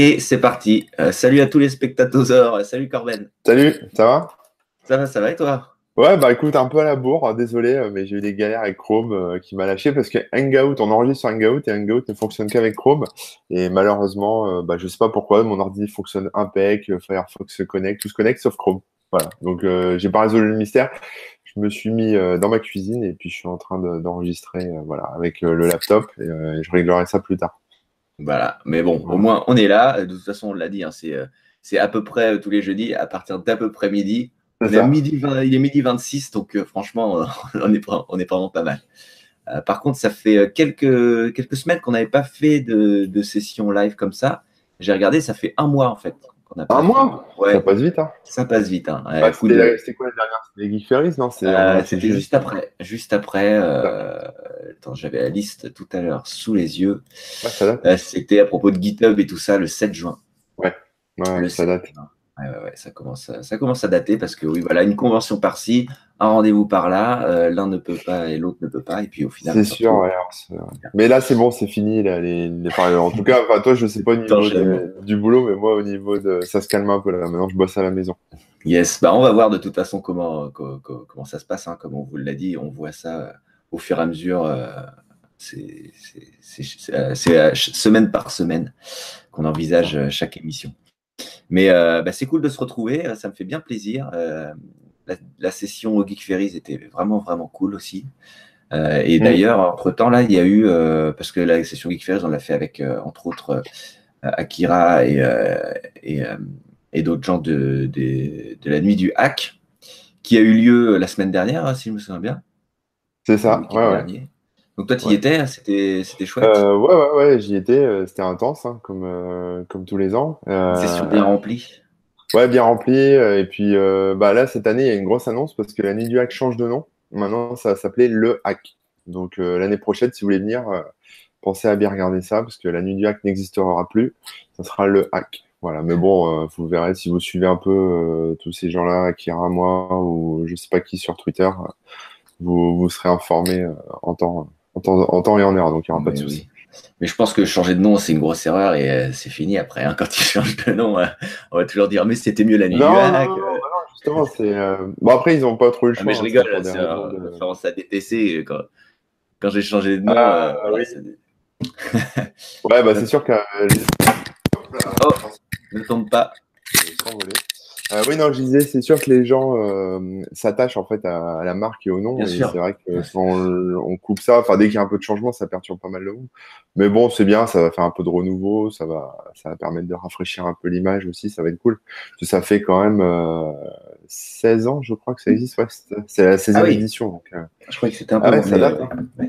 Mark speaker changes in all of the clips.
Speaker 1: Et c'est parti. Euh, salut à tous les spectateurs. Salut Corben.
Speaker 2: Salut, ça va?
Speaker 1: Ça va, ça va et toi?
Speaker 2: Ouais, bah écoute, un peu à la bourre, hein, désolé, euh, mais j'ai eu des galères avec Chrome euh, qui m'a lâché parce que Hangout, on enregistre sur Hangout et Hangout ne fonctionne qu'avec Chrome. Et malheureusement, bah, je sais pas pourquoi, mon ordi fonctionne impec, Firefox se connecte, tout se connecte sauf Chrome. Voilà, donc j'ai pas résolu le mystère. Je me suis mis dans ma cuisine et puis je suis en train d'enregistrer voilà, avec le laptop et je réglerai ça plus tard.
Speaker 1: Voilà, mais bon, au moins on est là. De toute façon, on l'a dit, hein, euh, c'est, à peu près euh, tous les jeudis, à partir d'à peu près midi. midi il est midi 26, donc euh, franchement, on est, on est vraiment pas mal. par contre, ça fait quelques, quelques semaines qu'on n'avait pas fait de, de session live comme ça. J'ai regardé, ça fait un mois en fait
Speaker 2: un mois ouais. Ça passe vite. Hein.
Speaker 1: Ça passe vite. Hein.
Speaker 2: Bah, c'était quoi la dernière? C'était Geek Ferris Non?
Speaker 1: Euh, C'était juste après. Juste après. Euh... J'avais la liste tout à l'heure sous les yeux. Euh, c'était à propos de GitHub et tout ça le 7 juin.
Speaker 2: Ouais, ouais ça date.
Speaker 1: Ouais, ça, commence à, ça commence à dater parce que oui, voilà, une convention par-ci, un rendez-vous par-là, euh, l'un ne peut pas et l'autre ne peut pas, et puis au final.
Speaker 2: C'est sûr, ouais, Mais là, c'est bon, c'est fini. Là, les, en tout cas, toi, je sais pas au niveau du boulot, mais moi, au niveau de. Ça se calme un peu là. Maintenant, je bosse à la maison.
Speaker 1: Yes, bah, on va voir de toute façon comment, comment, ça se passe. Hein. Comme on vous l'a dit, on voit ça euh, au fur et à mesure. Euh, c'est semaine par semaine qu'on envisage chaque émission. Mais euh, bah, c'est cool de se retrouver, ça me fait bien plaisir. Euh, la, session au Geek Ferries était vraiment, vraiment cool aussi. et mm. d'ailleurs, entre-temps, là, il y a eu, parce que la session Geek Ferries, on l'a fait avec, entre autres, Akira et, et, et d'autres gens de, de, de, la nuit du hack, qui a eu lieu la semaine dernière, si je me souviens bien.
Speaker 2: C'est ça, ouais, ouais.
Speaker 1: Donc toi, tu y étais, c'était, c'était chouette.
Speaker 2: Euh, ouais, ouais, ouais, j'y étais. Euh, c'était intense, hein, comme, euh, comme tous les ans.
Speaker 1: C'est sur bien rempli.
Speaker 2: Ouais, bien rempli. Et puis bah, là, cette année, il y a une grosse annonce parce que la nuit du hack change de nom. Maintenant, ça va s'appeler le hack. Donc l'année prochaine, si vous voulez venir, pensez à bien regarder ça parce que la nuit du hack n'existera plus. Ça sera le hack. Voilà, mais bon, vous verrez si vous suivez un peu tous ces gens-là, Akira, moi, ou je sais pas qui sur Twitter, vous, vous serez informé en temps en temps, et en heure, donc il n'y aura pas de souci.
Speaker 1: Mais je pense que changer de nom, c'est une grosse erreur et euh, c'est fini après. Hein. quand tu changes de nom, euh, on va toujours dire mais c'était mieux la nuit
Speaker 2: non, non, non, justement, c'est. Euh, bon, après, ils n'ont pas trop le choix.
Speaker 1: mais je hein, rigole, c'est de... à DTC. Quand, quand j'ai changé de nom, ah,
Speaker 2: oui. ouais, bah c'est sûr que.
Speaker 1: oh, ne tombe pas.
Speaker 2: Euh, oui, non, je disais, c'est sûr que les gens euh, s'attachent en fait à, la marque et au nom. c'est vrai que on, coupe ça, enfin dès qu'il y a un peu de changement, ça perturbe pas mal le monde. Mais bon, c'est bien, ça va faire un peu de renouveau, ça va, ça va permettre de rafraîchir un peu l'image aussi, ça va être cool. Ça fait quand même 16 euh, ans, je crois que ça existe. Ouais, c'est la 16e ah édition. Donc,
Speaker 1: je crois que c'était un ah peu. ça date, hein.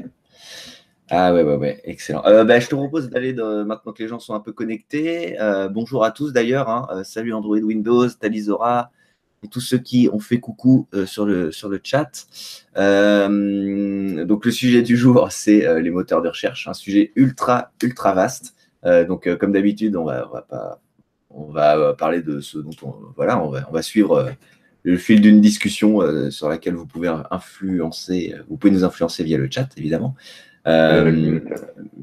Speaker 1: Ah ouais, ouais, ouais, excellent. Euh, bah, je te propose d'aller maintenant que les gens sont un peu connectés. Euh, bonjour à tous d'ailleurs. Hein. Euh, salut Android Windows, Talizora et tous ceux qui ont fait coucou sur, le, sur le chat. donc le sujet du jour, c'est les moteurs de recherche, un sujet ultra, ultra vaste. donc comme d'habitude, on va, on va pas, on va parler de ce dont on, voilà, on va, on va suivre le fil d'une discussion sur laquelle vous pouvez influencer, vous pouvez nous influencer via le chat évidemment. Euh,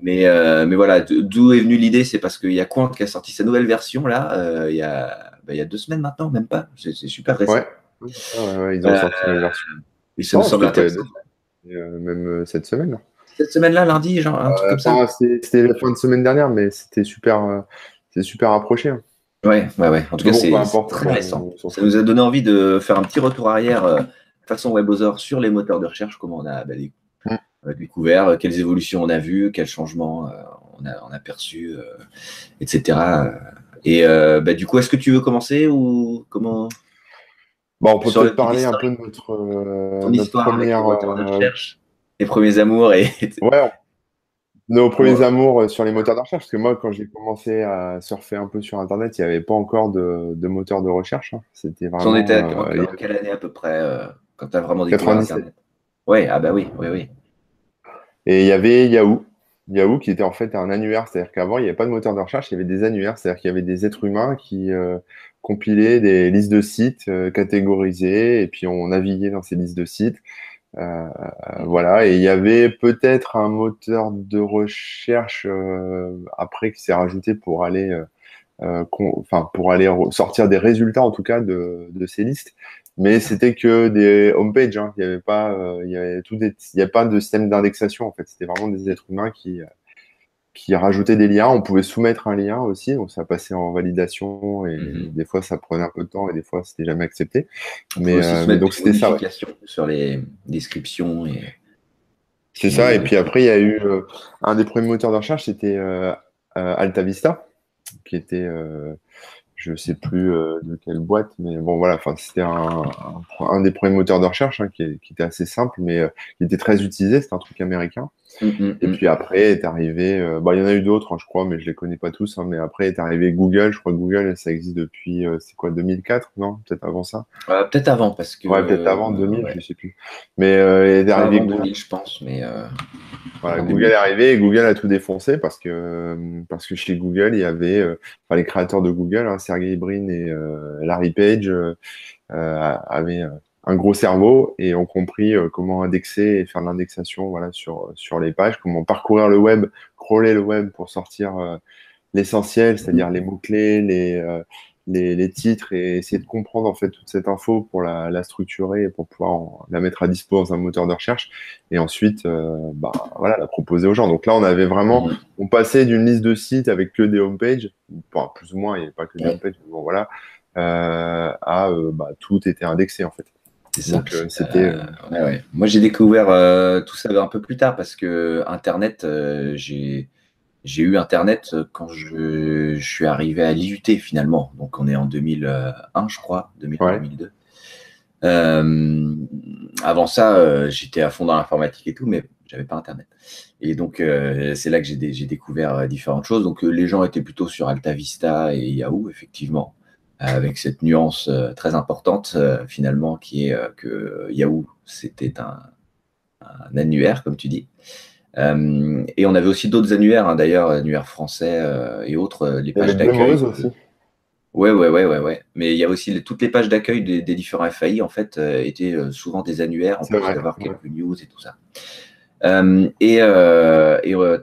Speaker 1: mais, euh, mais voilà, d'où est venue l'idée? C'est parce qu'il y a Quant qui a sorti sa nouvelle version là, euh, il, y a, bah, il y a deux semaines maintenant, même pas. C'est super récent.
Speaker 2: Ouais. ouais, ils ont sorti la version. Et ça semble même cette semaine.
Speaker 1: Cette semaine-là, lundi, genre un truc comme ça?
Speaker 2: C'était la fin de semaine dernière, mais c'était super, c'est super approché. Hein.
Speaker 1: Ouais, ouais, ouais. En tout cas, c'est très récent. Ça nous a donné envie de faire un petit retour arrière façon WebOzor sur les moteurs de recherche, comment on a bah, découvert, euh, quelles évolutions on a vues, quels changements euh, on a, on a perçus, euh, etc. Et bah, du coup, est-ce que tu veux commencer ou comment?
Speaker 2: Bon, On peut peut-être parler un peu de notre,
Speaker 1: Ton histoire première, de recherche, les premiers amours et.
Speaker 2: ouais, nos premiers amours sur les moteurs de recherche, parce que moi, quand j'ai commencé à surfer un peu sur Internet, il n'y avait pas encore de, de moteur de recherche. Hein. C'était vraiment.
Speaker 1: On était à, quelle année à peu près quand tu as vraiment découvert Internet? Oui, ah bah oui, oui, oui.
Speaker 2: Et il y avait Yahoo. Yahoo qui était en fait un annuaire, c'est-à-dire qu'avant il n'y avait pas de moteur de recherche, il y avait des annuaires, c'est-à-dire qu'il y avait des êtres humains qui euh, compilaient des listes de sites euh, catégorisées et puis on naviguait dans ces listes de sites. Euh, voilà, et il y avait peut-être un moteur de recherche après qui s'est rajouté pour aller enfin pour aller sortir des résultats en tout cas de, de ces listes mais c'était que des homepages. Hein. Il n'y avait pas, euh, il y avait tout des, il y a pas de système d'indexation en fait. C'était vraiment des êtres humains qui qui rajoutaient des liens. On pouvait soumettre un lien aussi, donc ça passait en validation et mhm. des fois ça prenait un peu de temps et des fois c'était jamais accepté.
Speaker 1: mais, euh, donc c'était ça. Sur les descriptions et.
Speaker 2: C'est ça. Et puis après il y a eu euh, un des premiers moteurs de recherche, c'était euh, Alta Vista, qui était je sais plus euh, de quelle boîte, mais bon voilà, c'était un, un, des premiers moteurs de recherche hein, qui, qui, était assez simple, mais euh, qui était très utilisé. C'était un truc américain. Mm, mm, et mm. puis après est arrivé, euh, bah il y en a eu d'autres, hein, je crois, mais je les connais pas tous. Hein, mais après est arrivé Google. Je crois que Google ça existe depuis c'est quoi 2004, non? Peut-être avant ça?
Speaker 1: peut-être avant parce que.
Speaker 2: Ouais, peut-être avant 2000, je sais plus. Mais est arrivé
Speaker 1: Google, je pense, mais.
Speaker 2: Voilà, Google est arrivé et Google a tout défoncé parce que parce que chez Google il y avait, enfin les créateurs de Google, hein, Sergey Brin et euh, Larry Page euh, euh, avaient un gros cerveau et ont compris comment indexer et faire de l'indexation voilà, sur, sur les pages, comment parcourir le web, crawler le web pour sortir l'essentiel, c'est-à-dire les mots-clés, les, les, titres et essayer de comprendre en fait toute cette info pour la, structurer et pour pouvoir la mettre à dispo dans un moteur de recherche et ensuite bah, voilà, la proposer aux gens. Donc là, on avait vraiment, on passait d'une liste de sites avec que des homepages, enfin, plus ou moins, il n'y avait pas que des homepages, mais bon voilà, euh, à euh, bah, tout était indexé en fait.
Speaker 1: Donc, euh, c'était. Moi, j'ai découvert tout ça un peu plus tard parce que Internet, j'ai j'ai eu Internet quand je, suis arrivé à l'IUT finalement. Donc on est en 2001, je crois, 2002. Euh, avant ça, euh, j'étais à fond dans l'informatique et tout, mais j'avais pas Internet. Et donc euh, c'est là que j'ai découvert différentes choses. Donc les gens étaient plutôt sur Alta Vista et Yahoo, effectivement, avec cette nuance très importante finalement qui est que Yahoo c'était un, un annuaire, comme tu dis. Euh, et on avait aussi d'autres annuaires, hein, d'ailleurs, annuaires français euh, et autres, euh, les pages d'accueil. Ouais, ouais, ouais, ouais, ouais. Mais il y a aussi toutes les pages d'accueil des, différents FAI, en fait, étaient souvent des annuaires, en plus d'avoir quelques news et tout ça. Et,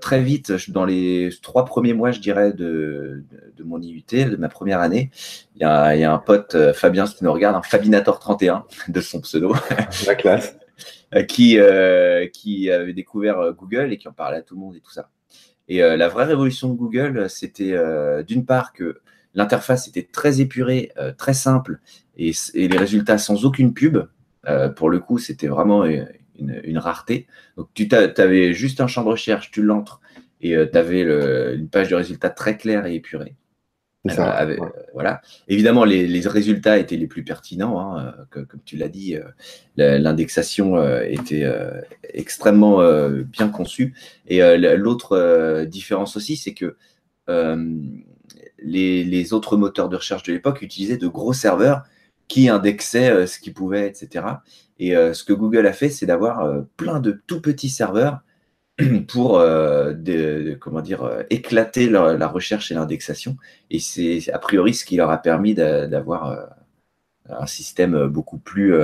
Speaker 1: très vite, dans les trois premiers mois, je dirais, de, mon IUT, de ma première année, il y, a, un pote, Fabien, qui nous regarde, un Fabinator31 de son pseudo.
Speaker 2: La classe.
Speaker 1: Euh, qui, euh, qui avait découvert euh, Google et qui en parlait à tout le monde et tout ça. Et la vraie révolution de Google, c'était d'une part que l'interface était très épurée, très simple, et, les résultats sans aucune pub. pour le coup, c'était vraiment une, rareté. Donc, tu avais juste un champ de recherche, tu l'entres, et tu avais une page de résultats très claire et épurée. Euh, voilà. Évidemment, les, résultats étaient les plus pertinents, hein, euh, comme tu l'as dit. Euh, l'indexation était extrêmement bien conçue. Et l'autre différence aussi, c'est que les, autres moteurs de recherche de l'époque utilisaient de gros serveurs qui indexaient ce qu'ils pouvaient, etc. Et ce que Google a fait, c'est d'avoir plein de tout petits serveurs pour euh, comment dire, euh, éclater la recherche et l'indexation. Et c'est a priori ce qui leur a permis d'avoir euh, un système beaucoup plus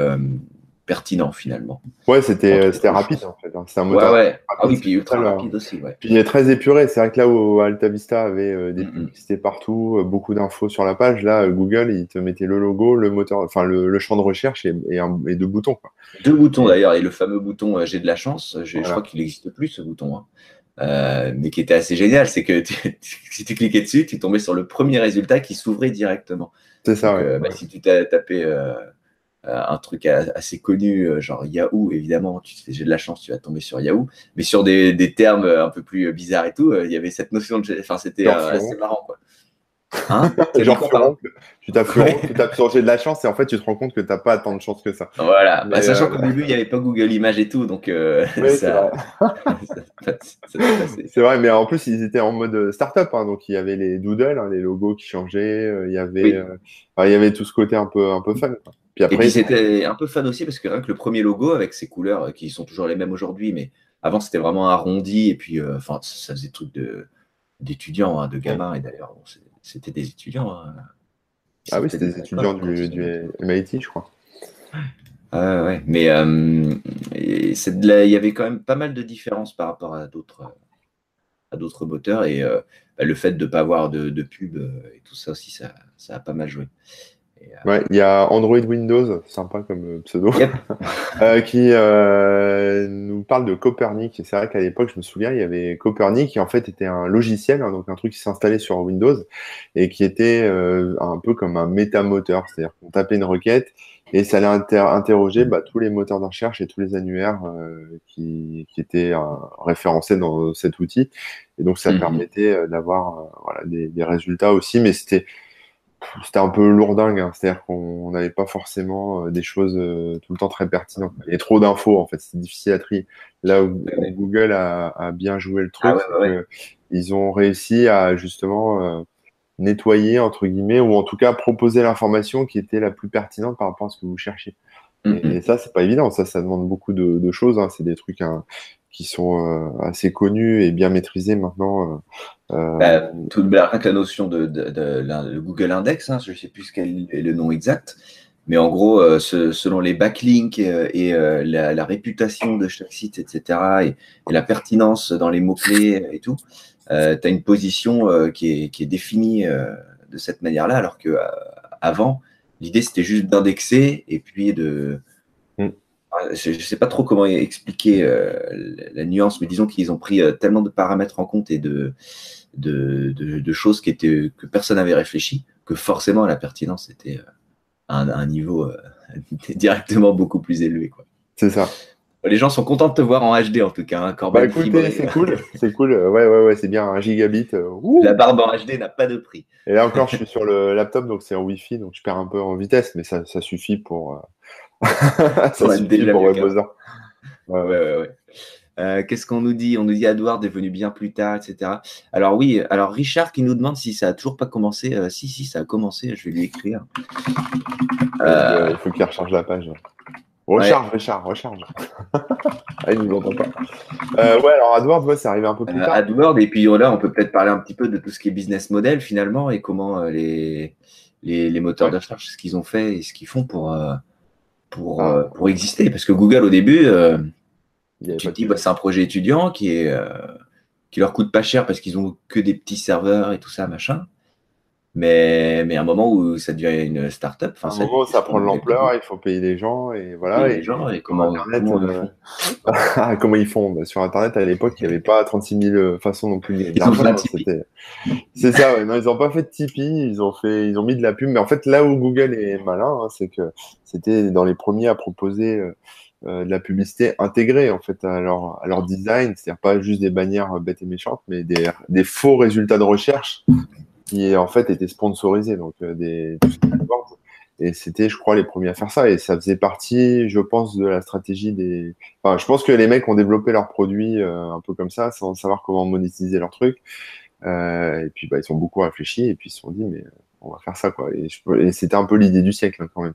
Speaker 1: pertinent finalement.
Speaker 2: Ouais, c'était c'était rapide en fait. Hein.
Speaker 1: C'est un moteur. Ouais, ouais. Ah oui, puis ultra rapide aussi. Ouais.
Speaker 2: Puis il est très épuré. C'est vrai que là où Alta Vista avait euh, des publicités partout, euh, beaucoup d'infos sur la page, là Google il te mettait le logo, le moteur, enfin le, champ de recherche et, et, deux boutons. Quoi.
Speaker 1: Deux boutons d'ailleurs et le fameux bouton euh, j'ai de la chance. Je crois qu'il n'existe plus ce bouton. Hein. mais qui était assez génial, c'est que si tu cliquais dessus, tu tombais sur le premier résultat qui s'ouvrait directement.
Speaker 2: C'est ça.
Speaker 1: bah, si tu t'as tapé euh, un truc assez connu, euh, genre Yahoo, évidemment, tu te j'ai de la chance, tu vas tomber sur Yahoo. Mais sur des, des termes un peu plus bizarres et tout, euh, il y avait cette notion de. Enfin, c'était assez marrant, quoi.
Speaker 2: Hein? Genre, tu tapes tu tapes sur j'ai de la chance et en fait tu te rends compte que tu n'as pas tant de chance que ça.
Speaker 1: Voilà, bah, sachant qu'au début il n'y avait pas Google Images et tout, donc ça,
Speaker 2: c'est vrai. mais en plus ils étaient en mode startup, hein, donc il y avait les doodles, hein, les logos qui changeaient, il y avait, il y avait tout ce côté un peu, un peu fun.
Speaker 1: Puis après, et puis c'était un peu fun aussi parce que rien que le premier logo avec ses couleurs euh, qui sont toujours les mêmes aujourd'hui, mais avant c'était vraiment arrondi et puis euh, ça faisait truc de d'étudiants, hein, de gamins et d'ailleurs c'était des étudiants. Hein.
Speaker 2: Ah oui, c'était des étudiants du, du, MIT, je crois.
Speaker 1: Ah ouais, mais euh, il y avait quand même pas mal de différences par rapport à d'autres à d'autres moteurs et bah, le fait de ne pas avoir de, de pub et tout ça aussi, ça, ça a pas mal joué.
Speaker 2: Euh, ouais, il y a Android Windows, sympa comme euh, pseudo, euh, qui nous parle de Copernic. Et c'est vrai qu'à l'époque, je me souviens, il y avait Copernic qui en fait était un logiciel, hein, donc un truc qui s'installait sur Windows et qui était un peu comme un métamoteur, c'est-à-dire qu'on tapait une requête et ça allait interroger bah, tous les moteurs de recherche et tous les annuaires qui, étaient référencés dans cet outil. Et donc ça mhm. permettait d'avoir voilà, des, des, résultats aussi, mais c'était c'était un peu lourdingue, hein. c'est-à-dire qu'on n'avait pas forcément euh, des choses euh, tout le temps très pertinentes. Il y avait trop d'infos, en fait, c'était difficile à trier. Là où Google a, bien joué le truc, ah ils ont réussi à justement euh, nettoyer, entre guillemets, ou en tout cas proposer l'information qui était la plus pertinente par rapport à ce que vous cherchez. Et, mm-hmm. ça, c'est pas évident, ça, ça demande beaucoup de, choses, hein. c'est des trucs hein, qui sont euh, assez connus et bien maîtrisés maintenant.
Speaker 1: Euh, euh bah, tout bah, la notion de, Google Index, hein, je ne sais plus quel est le nom exact, mais en gros, selon les backlinks et, la, réputation de chaque site, etc., et, la pertinence dans les mots-clés et tout, tu as une position qui est, définie de cette manière-là, alors que avant, l'idée c'était juste d'indexer et puis de, je ne sais pas trop comment expliquer euh, la nuance, mais disons qu'ils ont pris euh, tellement de paramètres en compte et de, de, choses qui étaient, que personne n'avait réfléchi, que forcément la pertinence était à euh, un, niveau directement beaucoup plus élevé.
Speaker 2: C'est ça.
Speaker 1: Les gens sont contents de te voir en HD en tout cas. Hein,
Speaker 2: bah, c'est cool, c'est cool. Ouais, ouais, ouais, c'est bien un gigabit.
Speaker 1: la barbe en HD n'a pas de prix.
Speaker 2: Et là encore, je suis sur le laptop, donc c'est en Wi-Fi, donc je perds un peu en vitesse, mais ça, ça suffit pour
Speaker 1: ça suffit pour Ouais, ouais, ouais. Euh, qu'est-ce qu'on nous dit? On nous dit Edward est venu bien plus tard, etc. Alors oui, alors Richard qui nous demande si ça a toujours pas commencé. Euh, si, si, ça a commencé. Je vais lui écrire.
Speaker 2: Euh, il faut qu'il recharge la page. Recharge, Richard, recharge. ah, il nous entend pas. ouais, alors AdWords, c'est arrivé un peu plus tard.
Speaker 1: AdWords, et puis là, on peut peut-être parler un petit peu de tout ce qui est business model finalement et comment les, les, les, moteurs de recherche, ce qu'ils ont fait et ce qu'ils font pour pour, ah. euh, pour exister. Parce que Google, au début, euh, tu te dis, bah, c'est un projet étudiant qui, est, euh, qui leur coûte pas cher parce qu'ils ont que des petits serveurs et tout ça, machin. Mais, mais à un moment où ça devient une start-up.
Speaker 2: Un moment où ça prend de l'ampleur, il faut payer des gens et voilà.
Speaker 1: les gens et comment,
Speaker 2: comment, ils font bah, Sur Internet, à l'époque, il n'y avait pas 36 000 façons non plus. C'est ça, non, ils n'ont pas fait de Tipeee, ils ont, fait, ils ont mis de la pub. Mais en fait, là où Google est malin, hein, c'est que c'était dans les premiers à proposer euh, euh, de la publicité intégrée en fait à leur, à leur design, c'est-à-dire pas juste des bannières bêtes et méchantes, mais des, des faux résultats de recherche qui en fait étaient sponsorisés, donc euh, des et c'était, je crois, les premiers à faire ça. Et ça faisait partie, je pense, de la stratégie des. Enfin, je pense que les mecs ont développé leurs produits un peu comme ça, sans savoir comment monétiser leur truc. Euh, et puis, bah, ils sont beaucoup réfléchis et puis ils se sont dit, mais on va faire ça quoi. Et, c'était un peu l'idée du siècle hein, quand même.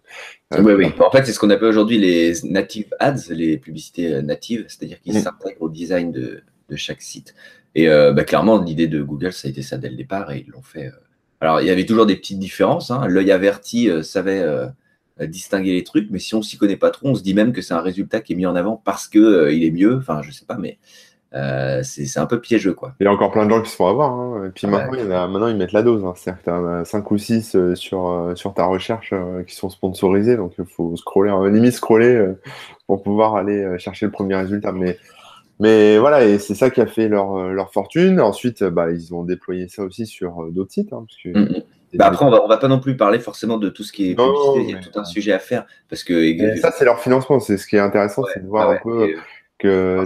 Speaker 1: oui, oui. En fait, c'est ce qu'on appelle aujourd'hui les native ads, les publicités natives, c'est-à-dire qu'ils mm. s'intègrent au design de, de, chaque site. Et euh, bah, clairement, l'idée de Google, ça a été ça dès le départ et ils l'ont fait. Euh. Alors, il y avait toujours des petites différences. Hein. L'œil averti savait distinguer les trucs, mais si on s'y connaît pas trop, on se dit même que c'est un résultat qui est mis en avant parce que il est mieux. Enfin, je sais pas, mais euh, c'est un peu piégeux. Quoi.
Speaker 2: Il y a encore plein de gens qui se font avoir. Hein. Et puis maintenant, maintenant, ils mettent la dose. Hein. C'est-à-dire que tu as 5 ou 6 euh, sur, euh, sur ta recherche qui sont sponsorisés. Donc, il faut scroller, limite scroller pour pouvoir aller chercher le premier résultat. Mais, mais voilà, et c'est ça qui a fait leur, leur fortune. Ensuite, bah, ils ont déployé ça aussi sur d'autres sites. Hein, parce que,
Speaker 1: mm, mm. bah après, on va, on va pas non plus parler forcément de tout ce qui est publicité. il y a tout un sujet à faire. Parce que...
Speaker 2: ça, c'est leur financement. C'est ce qui est intéressant, c'est de voir un peu que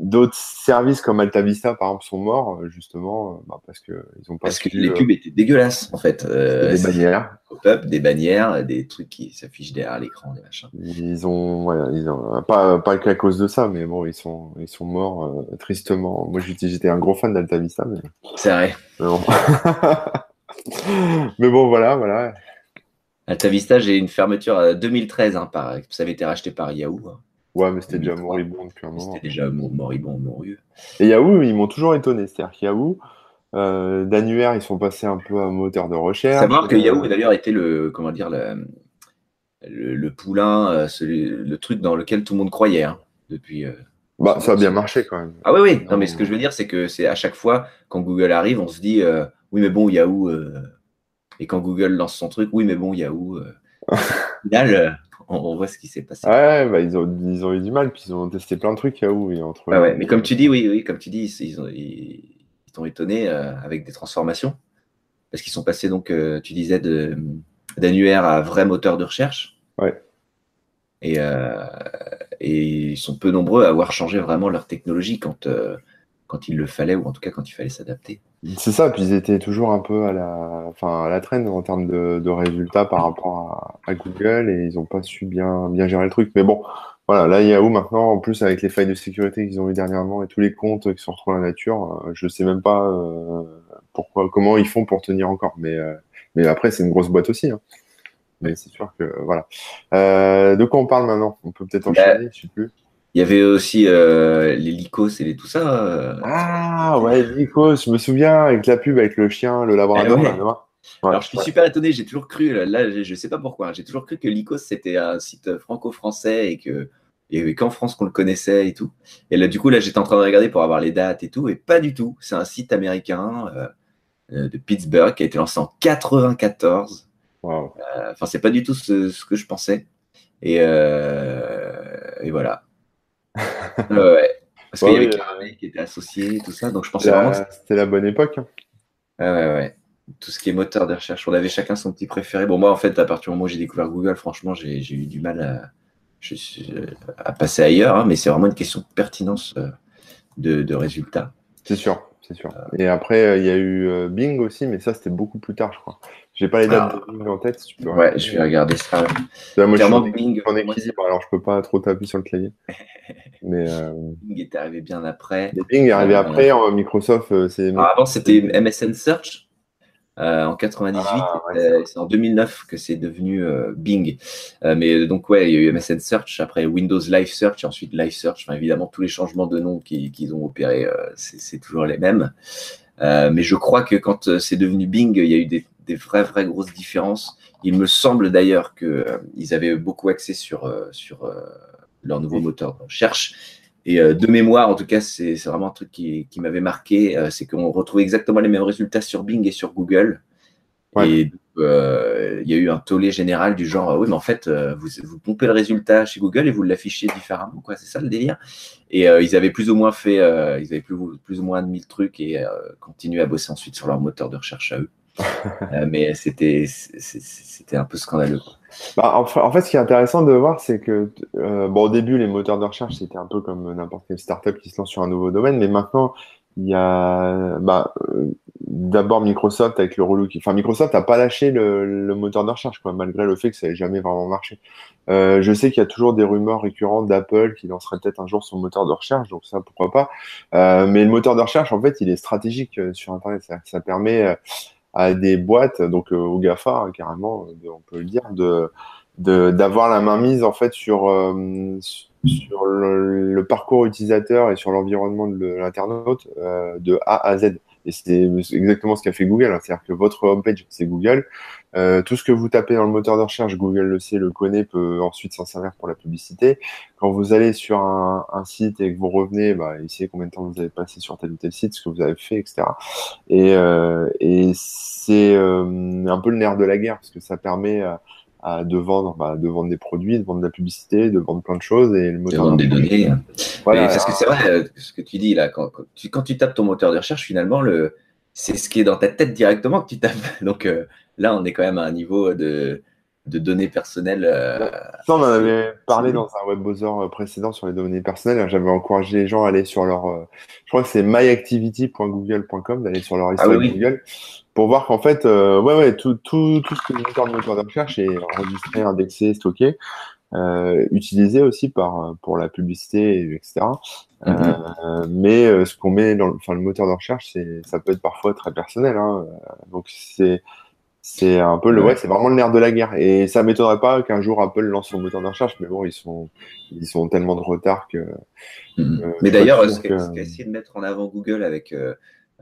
Speaker 2: d'autres services comme AltaVista, par exemple, sont morts, euh, justement, euh, bah, parce qu'ils ont pas.
Speaker 1: Parce que les pubs étaient dégueulasses, en fait.
Speaker 2: Euh, des bannières.
Speaker 1: des bannières, des trucs qui s'affichent derrière l'écran, des machins.
Speaker 2: Ils ont, ils ont pas, pas qu'à cause de ça, mais bon, ils sont, ils sont morts tristement. Moi, j'étais un gros fan d'AltaVista. Mais...
Speaker 1: C'est vrai.
Speaker 2: Mais bon. mais bon, voilà, voilà.
Speaker 1: AltaVista, j'ai une fermeture à 2013, hein, par... ça avait été racheté par Yahoo. Hein.
Speaker 2: Ouais, mais c'était déjà moribond depuis un moment.
Speaker 1: C'était déjà moribond, morieux.
Speaker 2: Et Yahoo, ils m'ont toujours étonné. C'est-à-dire qu'Yahoo, euh, d'annuaire, ils sont passés un peu à moteur de recherche.
Speaker 1: Savoir que Yahoo, d'ailleurs, était le, comment dire, le, le, poulain, euh, le truc dans lequel tout le monde croyait hein, depuis. Euh,
Speaker 2: Bah, ça a bien marché quand même.
Speaker 1: Ah oui, oui. Non, mais ce que je veux dire, c'est que c'est à chaque fois, quand Google arrive, on se dit, euh, oui, mais bon, Yahoo. Euh, et quand Google lance son truc, oui, mais bon, Yahoo. Euh, au final, on, voit ce qui s'est passé.
Speaker 2: Ouais, bah, ils, ont, ils ont eu du mal, puis ils ont testé plein de trucs Yahoo. Et
Speaker 1: entre ouais, mais comme tu dis, oui, oui, comme tu dis, ils, ont, ils, t'ont étonné avec des transformations. Parce qu'ils sont passés, donc, tu disais, d'annuaire à vrai moteur de recherche.
Speaker 2: Ouais.
Speaker 1: Et, euh, et, ils sont peu nombreux à avoir changé vraiment leur technologie quand, euh, quand il le fallait, ou en tout cas quand il fallait s'adapter.
Speaker 2: C'est ça, puis ils étaient toujours un peu à la, enfin, à la traîne en termes de, de résultats par rapport à, Google et ils n'ont pas su bien, bien gérer le truc. Mais bon, voilà, là Yahoo maintenant, en plus avec les failles de sécurité qu'ils ont eu dernièrement et tous les comptes qui sont retrouvés dans la nature, euh, je sais même pas pourquoi, comment ils font pour tenir encore. Mais, mais après, c'est une grosse boîte aussi. Hein mais c'est sûr que voilà. Euh, de quoi on parle maintenant? On peut peut-être bah, enchaîner, je sais plus.
Speaker 1: Il y avait aussi euh, les Lycos et tout ça. Euh.
Speaker 2: Ah ouais, Lycos, je me souviens avec la pub avec le chien, le labrador.
Speaker 1: Eh Alors je suis super étonné, j'ai toujours cru, là, je sais pas pourquoi, hein, j'ai toujours cru que Lycos c'était un site franco-français et que avait qu'en France qu'on le connaissait et tout. Et là, du coup, là, j'étais en train de regarder pour avoir les dates et tout, et pas du tout. C'est un site américain de Pittsburgh qui a été lancé en 94. Euh, enfin, c'est pas du tout ce, que je pensais. Et, euh, et voilà. Ouais. Parce qu'il y avait Caramel qui était associé, tout ça. Donc je pensais vraiment.
Speaker 2: C'était la bonne époque. Hein.
Speaker 1: Ouais, ouais, ouais. Tout ce qui est moteur de recherche. On avait chacun son petit préféré. Bon, moi, en fait, à partir du moment où j'ai découvert Google, franchement, j'ai eu du mal à, à passer ailleurs. Hein, mais c'est vraiment une question de pertinence euh, de, de résultats.
Speaker 2: C'est sûr c'est sûr. Et après, il y a eu Bing aussi, mais ça, c'était beaucoup plus tard, je crois. J'ai pas les dates ah. de Bing en tête. Si tu
Speaker 1: peux ouais, je vais regarder ça.
Speaker 2: moi, je suis Bing, en équilibre, alors je peux pas trop taper sur le clavier. mais euh...
Speaker 1: Bing est arrivé bien après.
Speaker 2: Bing est arrivé euh, après. En Microsoft, euh, c'est.
Speaker 1: Ah, avant, c'était MSN Search. Euh, en 98, ah, c'est en 2009 que c'est devenu Bing. mais donc ouais, il y a eu MSN Search, après Windows Live Search, et ensuite Live Search. Enfin, évidemment, tous les changements de nom qu'ils ont opérés, c'est toujours les mêmes. mais je crois que quand c'est devenu Bing, il y a eu des, des vraies, vraies grosses différences. Il me semble d'ailleurs qu'ils euh, avaient beaucoup accès sur, euh, sur euh, leur nouveau moteur de recherche. Et de mémoire, en tout cas, c'est vraiment un truc qui, qui m'avait marqué, c'est qu'on retrouvait exactement les mêmes résultats sur Bing et sur Google. Et il y a eu un tollé général du genre, oui, mais en fait, vous, vous pompez le résultat chez Google et vous l'affichez différemment, quoi. C'est ça le délire. Et ils avaient plus ou moins fait, ils avaient plus, plus ou moins admis le truc et continué à bosser ensuite sur leur moteur de recherche à eux. Euh, mais c'était c'était un peu scandaleux.
Speaker 2: Bah, en, fait, ce qui est intéressant de voir, c'est que euh, bon, au début, les moteurs de recherche, c'était un peu comme n'importe quelle startup qui se lance sur un nouveau domaine, mais maintenant, il y a bah, euh, d'abord Microsoft avec le relou qui. Enfin, Microsoft n'a pas lâché le, moteur de recherche, quoi, malgré le fait que ça n'ait jamais vraiment marché. je sais qu'il y a toujours des rumeurs récurrentes d'Apple qui lancerait peut-être un jour son moteur de recherche, donc ça, pourquoi pas. mais le moteur de recherche, en fait, il est stratégique sur Internet. Ça, ça permet à des boîtes, donc euh, au GAFA hein, carrément, euh, on peut le dire, de d'avoir la main mise en fait sur euh, sur le, parcours utilisateur et sur l'environnement de l'internaute de A à Z. Et c'est exactement ce qu'a fait Google. Hein. C'est-à-dire que votre homepage, c'est Google. Euh, tout ce que vous tapez dans le moteur de recherche, Google le sait, le connaît, peut ensuite s'en servir pour la publicité. Quand vous allez sur un, un site et que vous revenez, bah, il sait combien de temps vous avez passé sur tel ou tel site, ce que vous avez fait, etc. Et, euh, et c'est euh, un peu le nerf de la guerre parce que ça permet de vendre, bah, de vendre des produits, de vendre de la publicité, de vendre plein de choses et le
Speaker 1: moteur de vendre des données. Voilà. parce que c'est vrai euh, ce que tu dis là, quand, tu, quand tu tapes ton moteur de recherche, finalement, le, c'est ce qui est dans ta tête directement que tu tapes. Donc euh, là, on est quand même à un niveau de, de données personnelles. Euh,
Speaker 2: on en avait parlé dans un web browser précédent sur les données personnelles. J'avais encouragé les gens à aller sur leur, je crois que c'est myactivity.google.com, d'aller sur leur ah histoire Google pour voir qu'en fait, euh, ouais, ouais, tout, tout, tout ce que le moteur de recherche est enregistré, indexé, stocké, euh, utilisé aussi par, pour la publicité, etc. Euh, mm-hmm. mais euh, ce qu'on met dans le, enfin, le moteur de recherche, c'est, ça peut être parfois très personnel. Hein, donc c'est, c'est un peu le, ouais, c'est vraiment le nerf de la guerre. Et ça m'étonnerait pas qu'un jour Apple lance son moteur de recherche, mais bon, ils sont, ils sont tellement de retard que.
Speaker 1: Mm-hmm. mais d'ailleurs, ce qu'a essayé de mettre en avant Google avec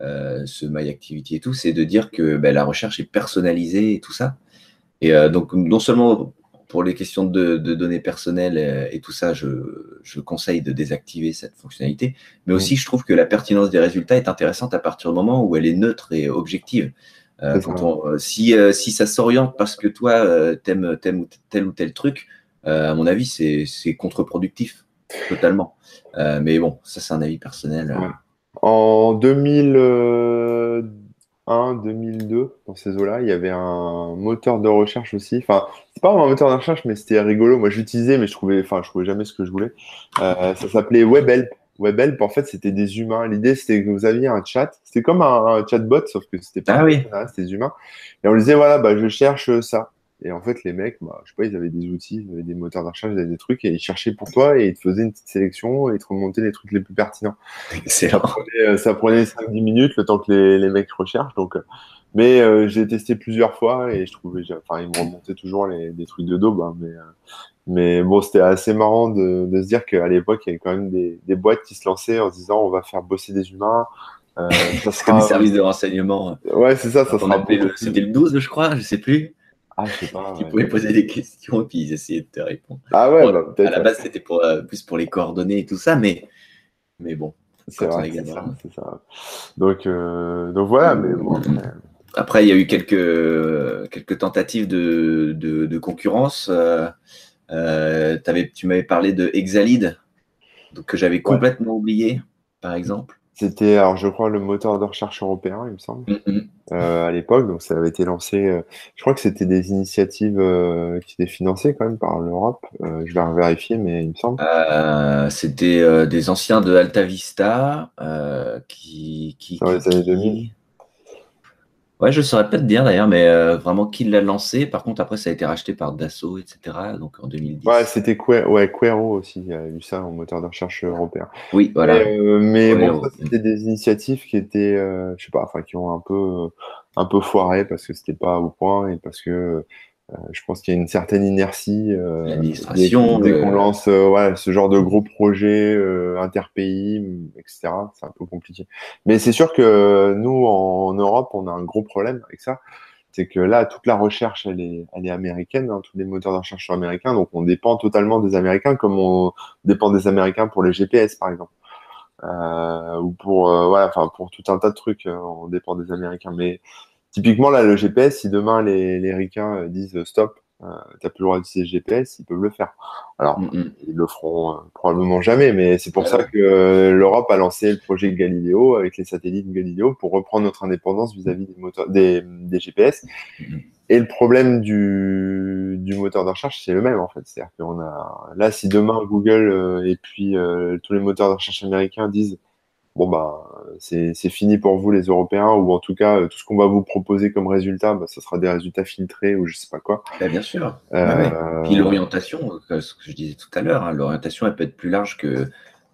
Speaker 1: euh, ce My Activity et tout, c'est de dire que ben, la recherche est personnalisée et tout ça. Et euh, donc, non seulement pour les questions de, données personnelles et, tout ça, je, conseille de désactiver cette fonctionnalité. Mais aussi, je trouve que la pertinence des résultats est intéressante à partir du moment où elle est neutre et objective. Si, si ça s'oriente parce que toi, t'aimes, t'aimes tel ou tel truc, à mon avis, c'est contre-productif, totalement. mais bon, ça, c'est un avis personnel.
Speaker 2: En 2001, 2002, dans ces eaux-là, il y avait un moteur de recherche aussi. Enfin, c'est pas vraiment un moteur de recherche, mais c'était rigolo. Moi, j'utilisais, mais je trouvais, enfin, je trouvais jamais ce que je voulais. Euh, ça s'appelait WebHelp. WebHelp, en fait, c'était des humains. L'idée, c'était que vous aviez un chat. C'était comme un, chatbot, sauf que c'était pas
Speaker 1: ah, oui.
Speaker 2: c'était des humains. Et on disait, voilà, bah, je cherche ça. Et en fait, les mecs, bah, je sais pas, ils avaient des outils, ils avaient des moteurs de recherche, ils avaient des trucs, et ils cherchaient pour toi, et ils te faisaient une petite sélection, et ils te remontaient les trucs les plus pertinents.
Speaker 1: Ça
Speaker 2: prenait, ça prenait 5-10 minutes, le temps que les, les mecs recherchent. Donc, euh, mais euh, j'ai testé plusieurs fois, et je trouvais, enfin, ils me remontaient toujours les, des trucs de daube. Hein, mais, euh, mais bon, c'était assez marrant de, de se dire qu'à l'époque, il y avait quand même des, des, boîtes qui se lançaient en se disant, on va faire bosser des humains.
Speaker 1: Euh, ça sera... comme des services de renseignement.
Speaker 2: Ouais, c'est ça. ça
Speaker 1: sera C'était le 12, je crois, je sais plus.
Speaker 2: Ah, je sais pas.
Speaker 1: Tu pouvais poser des questions et puis ils essayaient de te répondre.
Speaker 2: Ah ouais, bah,
Speaker 1: À la base, c'était pour, euh, plus pour les coordonnées et tout ça, mais, mais bon.
Speaker 2: C'est vrai, c'est ça, ça, Donc, euh, donc voilà, mais bon.
Speaker 1: Après, il y a eu quelques, quelques tentatives de, de, de concurrence. Euh, avais, tu m'avais parlé de Exalid, donc, que j'avais complètement oublié, par exemple.
Speaker 2: C'était, alors je crois, le moteur de recherche européen, il me semble, mm-hmm. euh, à l'époque. Donc ça avait été lancé. Euh, je crois que c'était des initiatives euh, qui étaient financées quand même par l'Europe. je vais vérifier, mais il me semble.
Speaker 1: c'était des anciens de Alta Vista qui, qui,
Speaker 2: Dans les années 2000.
Speaker 1: Ouais, je saurais pas te dire d'ailleurs, mais euh, vraiment qui l'a lancé? Par contre, après, ça a été racheté par Dassault, etc. Donc en 2010.
Speaker 2: Ouais, c'était ouais, Quero aussi. Il y a eu ça en moteur de recherche européen.
Speaker 1: Oui, voilà.
Speaker 2: mais euh, bon, c'était des initiatives qui étaient, euh, je sais pas, enfin, qui ont un peu, un peu foiré parce que c'était pas au point et parce que je pense qu'il y a une certaine inertie.
Speaker 1: Euh, L'administration.
Speaker 2: Dès, qu'on lance euh, ce genre de gros projets interpays, etc., c'est un peu compliqué. Mais c'est sûr que nous, en, Europe, on a un gros problème avec ça. C'est que là, toute la recherche, elle est, elle est américaine. Hein, tous les moteurs de recherche sont américains. Donc, on dépend totalement des Américains, comme on dépend des Américains pour les GPS, par exemple. Euh, ou pour voilà, enfin pour tout un tas de trucs, on dépend des Américains. Mais Typiquement, là, le GPS, si demain les, les ricains euh, disent euh, stop, euh, t'as plus le droit d'utiliser le GPS, ils peuvent le faire. Alors, mm, mm. ils le feront euh, probablement jamais, mais c'est pour ça que l'Europe a lancé le projet Galileo avec les satellites Galileo pour reprendre notre indépendance vis-à-vis des, moteurs, des, des GPS. Mm, et le problème du, du moteur de recherche, c'est le même en fait. C'est-à-dire qu'on a là, si demain Google et puis tous les moteurs de recherche américains disent bon bah c'est fini pour vous les Européens ou en tout cas tout ce qu'on va vous proposer comme résultat, bah, ça sera des résultats filtrés ou je sais pas quoi.
Speaker 1: Bah, bien sûr. Euh, Puis l'orientation, euh, ce que je disais tout à l'heure, hein, l'orientation elle peut être plus large que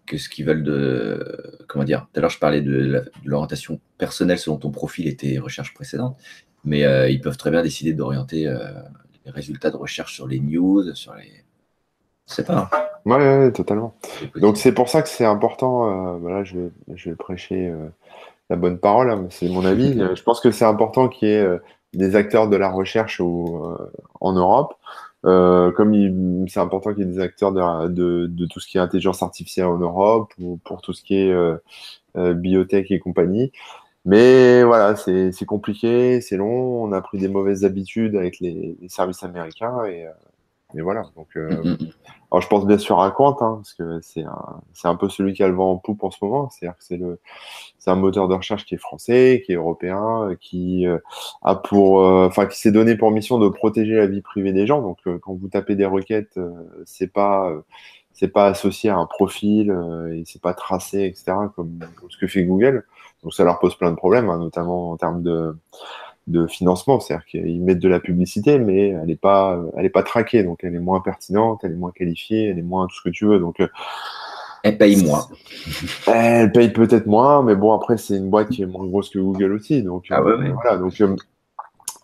Speaker 1: que ce qu'ils veulent de comment dire. Tout à l'heure je parlais de l'orientation personnelle selon ton profil et tes recherches précédentes, mais euh, ils peuvent très bien décider d'orienter les résultats de recherche sur les news, sur les sais pas.
Speaker 2: Ouais, totalement. Donc c'est pour ça que c'est important. Euh, voilà, je vais, je vais prêcher euh, la bonne parole, hein, c'est mon avis. je pense que c'est important qu'il y ait euh, des acteurs de la recherche en Europe. comme c'est important qu'il y ait des acteurs de, de, tout ce qui est intelligence artificielle en Europe ou pour tout ce qui est biotech et compagnie. Mais voilà, c'est compliqué, c'est long. On a pris des mauvaises habitudes avec les, les services américains et et voilà. Donc, euh, mm, mm, mm. alors je pense bien sûr à Quant, hein, parce que c'est un, un peu celui qui a le vent en poupe en ce moment. C'est-à-dire que c'est le, c'est un moteur de recherche qui est français, qui est européen, qui euh, a pour, euh, enfin, qui s'est donné pour mission de protéger la vie privée des gens. Donc, quand vous tapez des requêtes, c'est pas, c'est pas associé à un profil et c'est pas tracé, etc. Comme, ce que fait Google. Donc, ça leur pose plein de problèmes, hein, notamment en termes de de financement, c'est-à-dire qu'ils mettent de la publicité, mais elle n'est pas, elle est pas traquée, donc elle est moins pertinente, elle est moins qualifiée, elle est moins tout ce que tu veux. Donc, euh,
Speaker 1: elle paye moins.
Speaker 2: Elle paye peut-être moins, mais bon après c'est une boîte qui est moins grosse que Google aussi, donc
Speaker 1: ah ouais,
Speaker 2: voilà. Donc,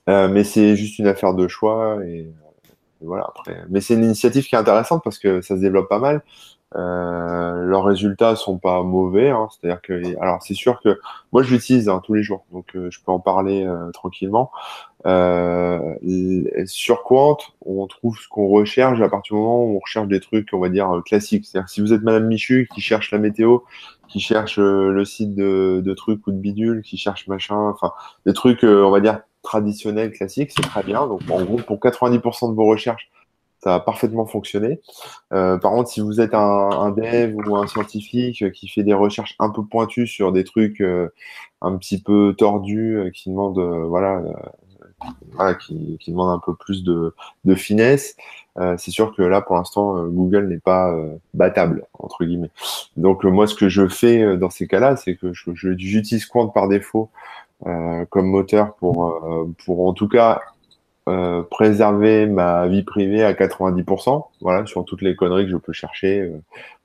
Speaker 2: euh, mais c'est juste une affaire de choix et, voilà après. Mais c'est une initiative qui est intéressante parce que ça se développe pas mal. Euh, leurs résultats sont pas mauvais, hein. c'est-à-dire que, alors c'est sûr que moi je l'utilise hein, tous les jours, donc euh, je peux en parler euh, tranquillement. sur Quant, on trouve ce qu'on recherche à partir du moment où on recherche des trucs, on va dire classiques. C'est-à-dire si vous êtes Madame Michu qui cherche la météo, qui cherche le site de, de, trucs ou de bidule, qui cherche machin, enfin des trucs, on va dire traditionnels, classiques, c'est très bien. Donc en gros, pour 90% de vos recherches ça a parfaitement fonctionné. Euh, par contre, si vous êtes un, dev ou un scientifique qui fait des recherches un peu pointues sur des trucs euh, un petit peu tordus, euh, qui demandent voilà, qui, qui demandent un peu plus de, finesse, c'est sûr que là, pour l'instant, Google n'est pas battable entre guillemets. Donc moi, ce que je fais dans ces cas-là, c'est que j'utilise Quant par défaut comme moteur pour, pour en tout cas euh, préserver ma vie privée à 90%, voilà, sur toutes les conneries que je peux chercher, euh,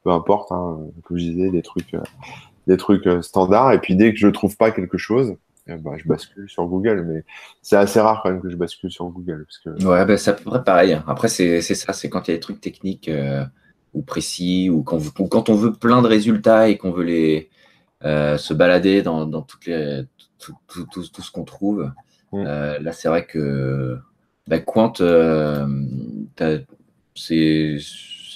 Speaker 2: peu importe, hein, comme je disais, des trucs, euh, des trucs standards. Et puis dès que je trouve pas quelque chose, ben, je bascule sur Google. Mais c'est assez rare quand même que je bascule sur Google. Parce que...
Speaker 1: Ouais, ben, c'est à peu près pareil. Après, c'est ça, c'est quand il y a des trucs techniques ou précis, ou quand, quand, on veut plein de résultats et qu'on veut les se balader dans, dans toutes les, tout, tout, tout ce qu'on trouve. Mm. là, c'est vrai que bah, Quant, euh, c'est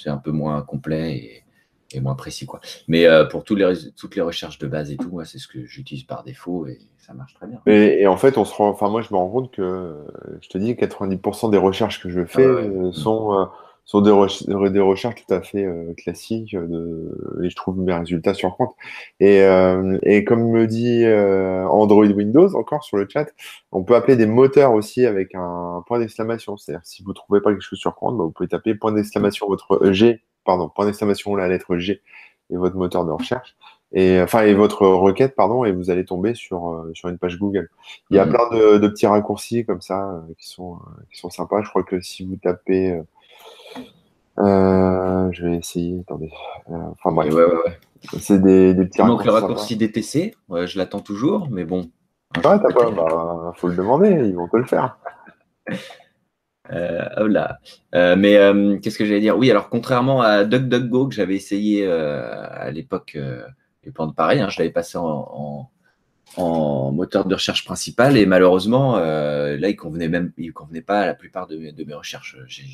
Speaker 1: un peu moins complet et, moins précis. Quoi. Mais euh, pour toutes les, toutes les recherches de base et tout, c'est ce que j'utilise par défaut et ça marche très bien.
Speaker 2: Et, en fait, on se rend, enfin, moi, je me rends compte que, je te dis, 90% des recherches que je fais ah euh, sont sont des, des recherches tout à fait euh, classiques de, et je trouve mes résultats sur compte. Et, euh, et comme me dit euh, Android Windows encore sur le chat, on peut appeler des moteurs aussi avec un point d'exclamation. C'est-à-dire si vous trouvez pas quelque chose sur compte, bah, vous pouvez taper point d'exclamation votre G, pardon, point d'exclamation la lettre G et votre moteur de recherche et enfin et votre requête pardon et vous allez tomber sur sur une page Google. Il y a mmh. plein de, de, petits raccourcis comme ça qui sont qui sont sympas. Je crois que si vous tapez euh, je vais essayer. Attendez. Euh, enfin bref. Ouais, ouais, ouais. C'est des, des, petits
Speaker 1: Donc le raccourci DTC, je l'attends toujours, mais bon.
Speaker 2: Ouais, t'as pas, bah, faut le demander, ils vont te le faire.
Speaker 1: Euh, là. Euh, mais euh, qu'est-ce que j'allais dire? Oui, alors contrairement à DuckDuckGo que j'avais essayé à l'époque, et pendant pareil, hein, je l'avais passé en, en, moteur de recherche principal et malheureusement, là, il convenait même, il convenait pas à la plupart de mes, de mes recherches. J'ai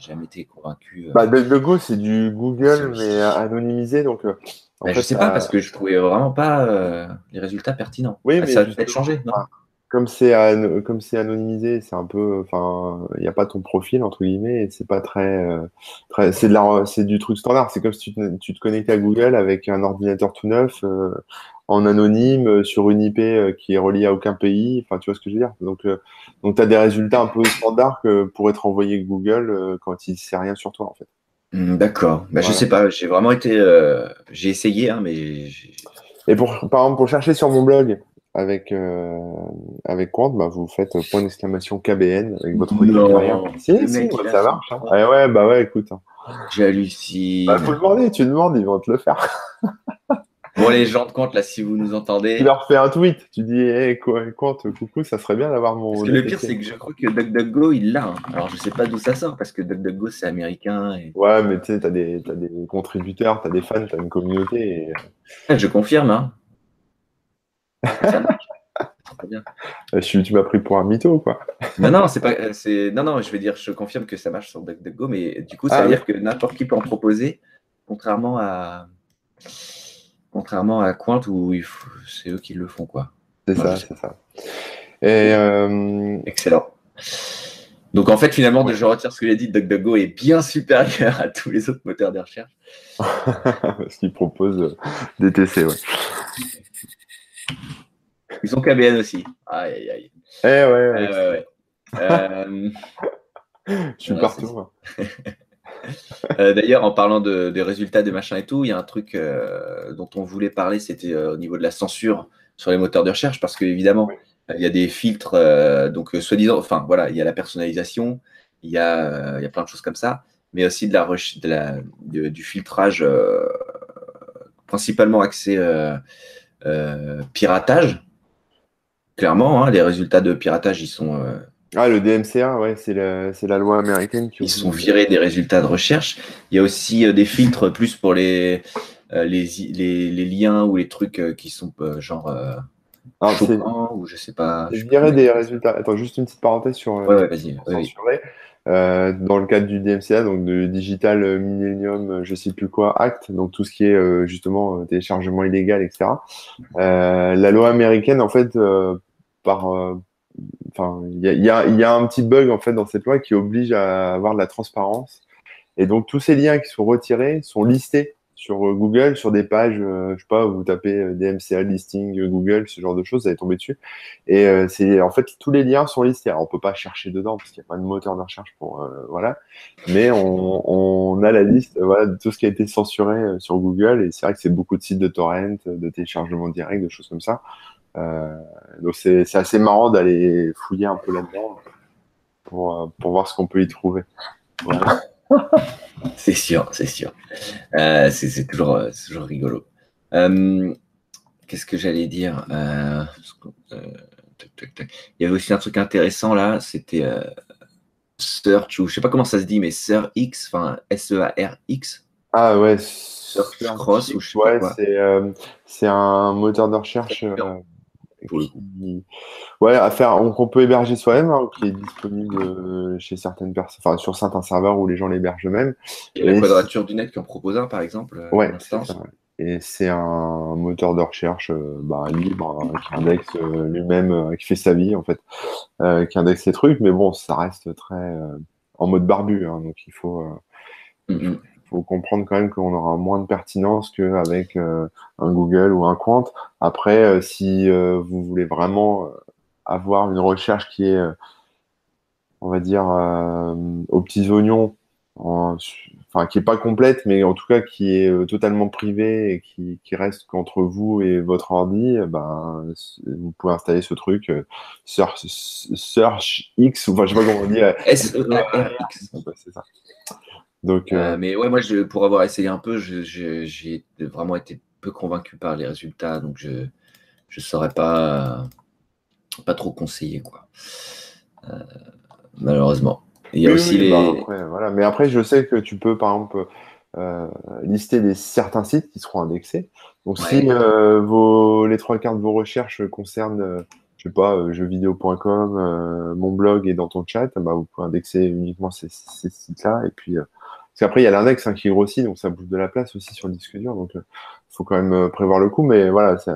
Speaker 1: jamais été convaincu.
Speaker 2: Euh. Bah, DuckDuckGo, c'est du Google, mais anonymisé. Donc, euh,
Speaker 1: en fait, je sais pas, parce que je trouvais vraiment pas euh, les résultats pertinents. Oui, mais ça a peut-être changé, non?
Speaker 2: comme c'est comme c'est anonymisé, c'est un peu, enfin, il n'y a pas ton profil entre guillemets, et c'est pas très, très c'est de c'est du truc standard. C'est comme si tu te, tu te, connectais à Google avec un ordinateur tout neuf, en anonyme euh, sur une IP euh, qui est reliée à aucun pays. Enfin, tu vois ce que je veux dire. Donc, euh, donc tu as des résultats un peu standards que pour être envoyé Google quand il ne sait rien sur toi, en fait.
Speaker 1: Hmm, d'accord. Bah, Je sais pas. J'ai vraiment été. j'ai essayé, hein, mais.
Speaker 2: Et pour, par exemple, pour chercher sur mon blog avec avec Quant, bah, vous faites point d'exclamation KBN avec votre
Speaker 1: non,
Speaker 2: Si, si, ça marche. Hein. Ah ouais, bah ouais, écoute. Hein.
Speaker 1: J'hallucine.
Speaker 2: Bah, faut demander, tu demandes, ils vont te le faire.
Speaker 1: Bon, les gens de compte, là, si vous nous entendez.
Speaker 2: Tu leur fais un tweet. Tu dis, hey, compte, coucou, ça serait bien d'avoir mon.
Speaker 1: Parce que le pire, c'est que je crois que DuckDuckGo, il l'a. Hein. Alors, je sais pas d'où ça sort, parce que DuckDuckGo, c'est américain.
Speaker 2: Ouais, mais tu sais, t'as des, as des contributeurs, t'as des fans, t'as une communauté.
Speaker 1: Et... Je confirme, hein.
Speaker 2: Ça marche. Bien. Euh, tu m'as pris pour un mytho, quoi.
Speaker 1: Non, non, c'est pas. C'est... Non, non, je veux dire, je confirme que ça marche sur DuckDuckGo, mais du coup, ça ah veut dire que n'importe qui peut en proposer, contrairement à. Contrairement à Quant où c'est eux qui le font, quoi.
Speaker 2: C'est ça, c'est ça. Et euh,
Speaker 1: Excellent. Donc en fait, finalement, je retire ce que j'ai dit, DuckDuckGo est bien supérieur à tous les autres moteurs de recherche.
Speaker 2: Parce qu'ils proposent DTC, ouais.
Speaker 1: Ils sont KBN aussi. Aïe, aïe, aïe.
Speaker 2: Eh ouais, ouais. ouais, ouais. Euh... Je suis partout.
Speaker 1: Euh, d'ailleurs, en parlant de, des résultats des machins et tout, il y a un truc euh, dont on voulait parler, c'était euh, au niveau de la censure sur les moteurs de recherche, parce qu'évidemment, il y a des filtres, donc soi-disant, enfin voilà, il y a la personnalisation, il y a, il y a plein de choses comme ça, mais aussi de la, de la du filtrage principalement axé piratage. Clairement, hein, les résultats de piratage, ils sont
Speaker 2: Ah, le DMCA, ouais, c'est la, la, loi américaine qui.
Speaker 1: Ils sont virés des résultats de recherche. Il y a aussi des filtres plus pour les, les, les, les, liens ou les trucs qui sont genre. Alors, ou je sais pas.
Speaker 2: Je dirais des résultats. Attends, juste une petite parenthèse sur.
Speaker 1: Ouais, ouais, vas-y.
Speaker 2: Euh, dans le cadre du DMCA, donc de Digital Millennium, je sais plus quoi, Act, donc tout ce qui est euh, justement téléchargement illégal, etc. Euh, la loi américaine, en fait, euh, par, il y a, un petit bug en fait dans cette loi qui oblige à avoir de la transparence. Et donc tous ces liens qui sont retirés sont listés sur euh, Google, sur des pages, euh, je sais pas, vous tapez euh, DMCA listing Google, ce genre de choses, vous allez tomber dessus. Et c'est en fait tous les liens sont listés. Alors on peut pas chercher dedans parce qu'il n'y a pas de moteur de recherche pour voilà, mais on, on, a la liste voilà de tout ce qui a été censuré sur Google. Et c'est vrai que c'est beaucoup de sites de torrent, de téléchargement direct, de choses comme ça. Donc c'est assez marrant d'aller fouiller un peu là-dedans pour pour voir ce qu'on peut y trouver. Voilà.
Speaker 1: c'est sûr, c'est sûr. Euh, c'est toujours, toujours, rigolo. Euh, qu'est-ce que j'allais dire euh, Il y avait aussi un truc intéressant là, c'était Search, ou je sais pas comment ça se dit, mais Search X, enfin S-E-A-R-X.
Speaker 2: Ah ouais,
Speaker 1: Search Cross, ou je sais
Speaker 2: ouais,
Speaker 1: pas
Speaker 2: C'est un moteur de recherche Ouais, à faire, qu'on peut héberger soi-même, hein, qui est disponible euh, chez certaines personnes, enfin sur certains serveurs où les gens l'hébergent eux-mêmes.
Speaker 1: Et la quadrature du net qui en propose un, par exemple.
Speaker 2: Euh, ouais, Et c'est un moteur de recherche euh, bah, libre hein, qui indexe lui-même, qui fait sa vie en fait, qui indexe les trucs, mais bon, ça reste très en mode barbu, hein, donc il faut. Faut comprendre quand même qu'on aura moins de pertinence qu'avec euh, un Google ou un Quant. Après, euh, si euh, vous voulez vraiment avoir une recherche qui est, on va dire, aux petits oignons, enfin qui est pas complète, mais en tout cas qui est totalement privée et qui, reste qu'entre vous et votre ordi, ben vous pouvez installer ce truc Search, Search X, ou enfin je sais pas comment on dit.
Speaker 1: S -E X.
Speaker 2: C'est ça.
Speaker 1: Donc, euh, euh, mais ouais, moi, je, pour avoir essayé un peu, j'ai vraiment été peu convaincu par les résultats, donc je ne saurais pas, pas trop conseiller, quoi. Euh, malheureusement.
Speaker 2: Il y a aussi les. Bah, voilà. Mais après, je sais que tu peux, par exemple, lister des, certains sites qui seront indexés. Donc, si vos, les trois quarts de vos recherches concernent je sais pas, jeuxvideo.com, mon blog et dans ton chat, bah, vous pouvez indexer uniquement ces, ces sites-là. Et puis, parce qu'après, il y a l'index hein, qui grossit, donc ça bouge de la place aussi sur le disque dur. Donc, il euh, faut quand même euh, prévoir le coup. Mais voilà, ça,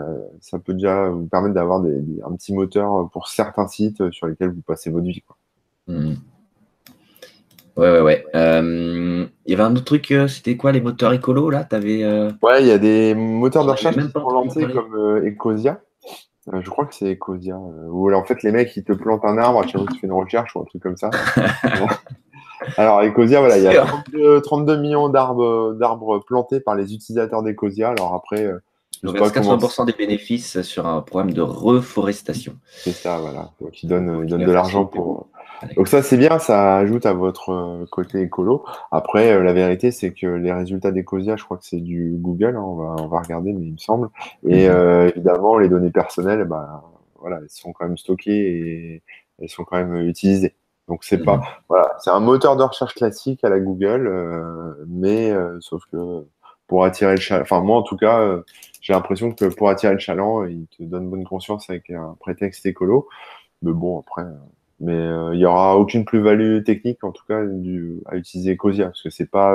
Speaker 2: peut déjà vous permettre d'avoir un petit moteur pour certains sites sur lesquels vous passez votre vie. Quoi.
Speaker 1: Mmh. Ouais, ouais, ouais. Euh, il y avait un autre truc, c'était quoi les moteurs écolos là?
Speaker 2: Ouais, il y a des moteurs de recherche qui sont lancés comme Ecosia. je crois que c'est Ecosia. où en fait, les mecs, ils te plantent un arbre à chaque fois que tu fais une recherche ou un truc comme ça. Alors, Ecosia, voilà, il y a 32, millions d'arbres plantés par les utilisateurs d'Ecosia. Alors après, euh,
Speaker 1: donc, 80% des bénéfices sur un programme de reforestation.
Speaker 2: C'est ça, voilà. Donc, ils donnent, ils donnent de l'argent pour. Donc, ça, c'est bien, ça ajoute à votre euh, côté écolo. Après, euh, la vérité, c'est que les résultats d'Ecosia, je crois que c'est du Google, hein, on, va, on va regarder, mais il me semble. Et mhm. évidemment, les données personnelles, bah, voilà, elles sont quand même stockées et elles sont quand même utilisées. Donc c'est pas voilà, c'est un moteur de recherche classique à la Google, euh, mais euh, sauf que pour attirer le chaland, enfin moi en tout cas, euh, j'ai l'impression que pour attirer le chaland, il te donne bonne conscience avec un prétexte écolo. Mais bon après, mais il y aura aucune plus-value technique en tout cas du, à utiliser Ecosia parce que c'est pas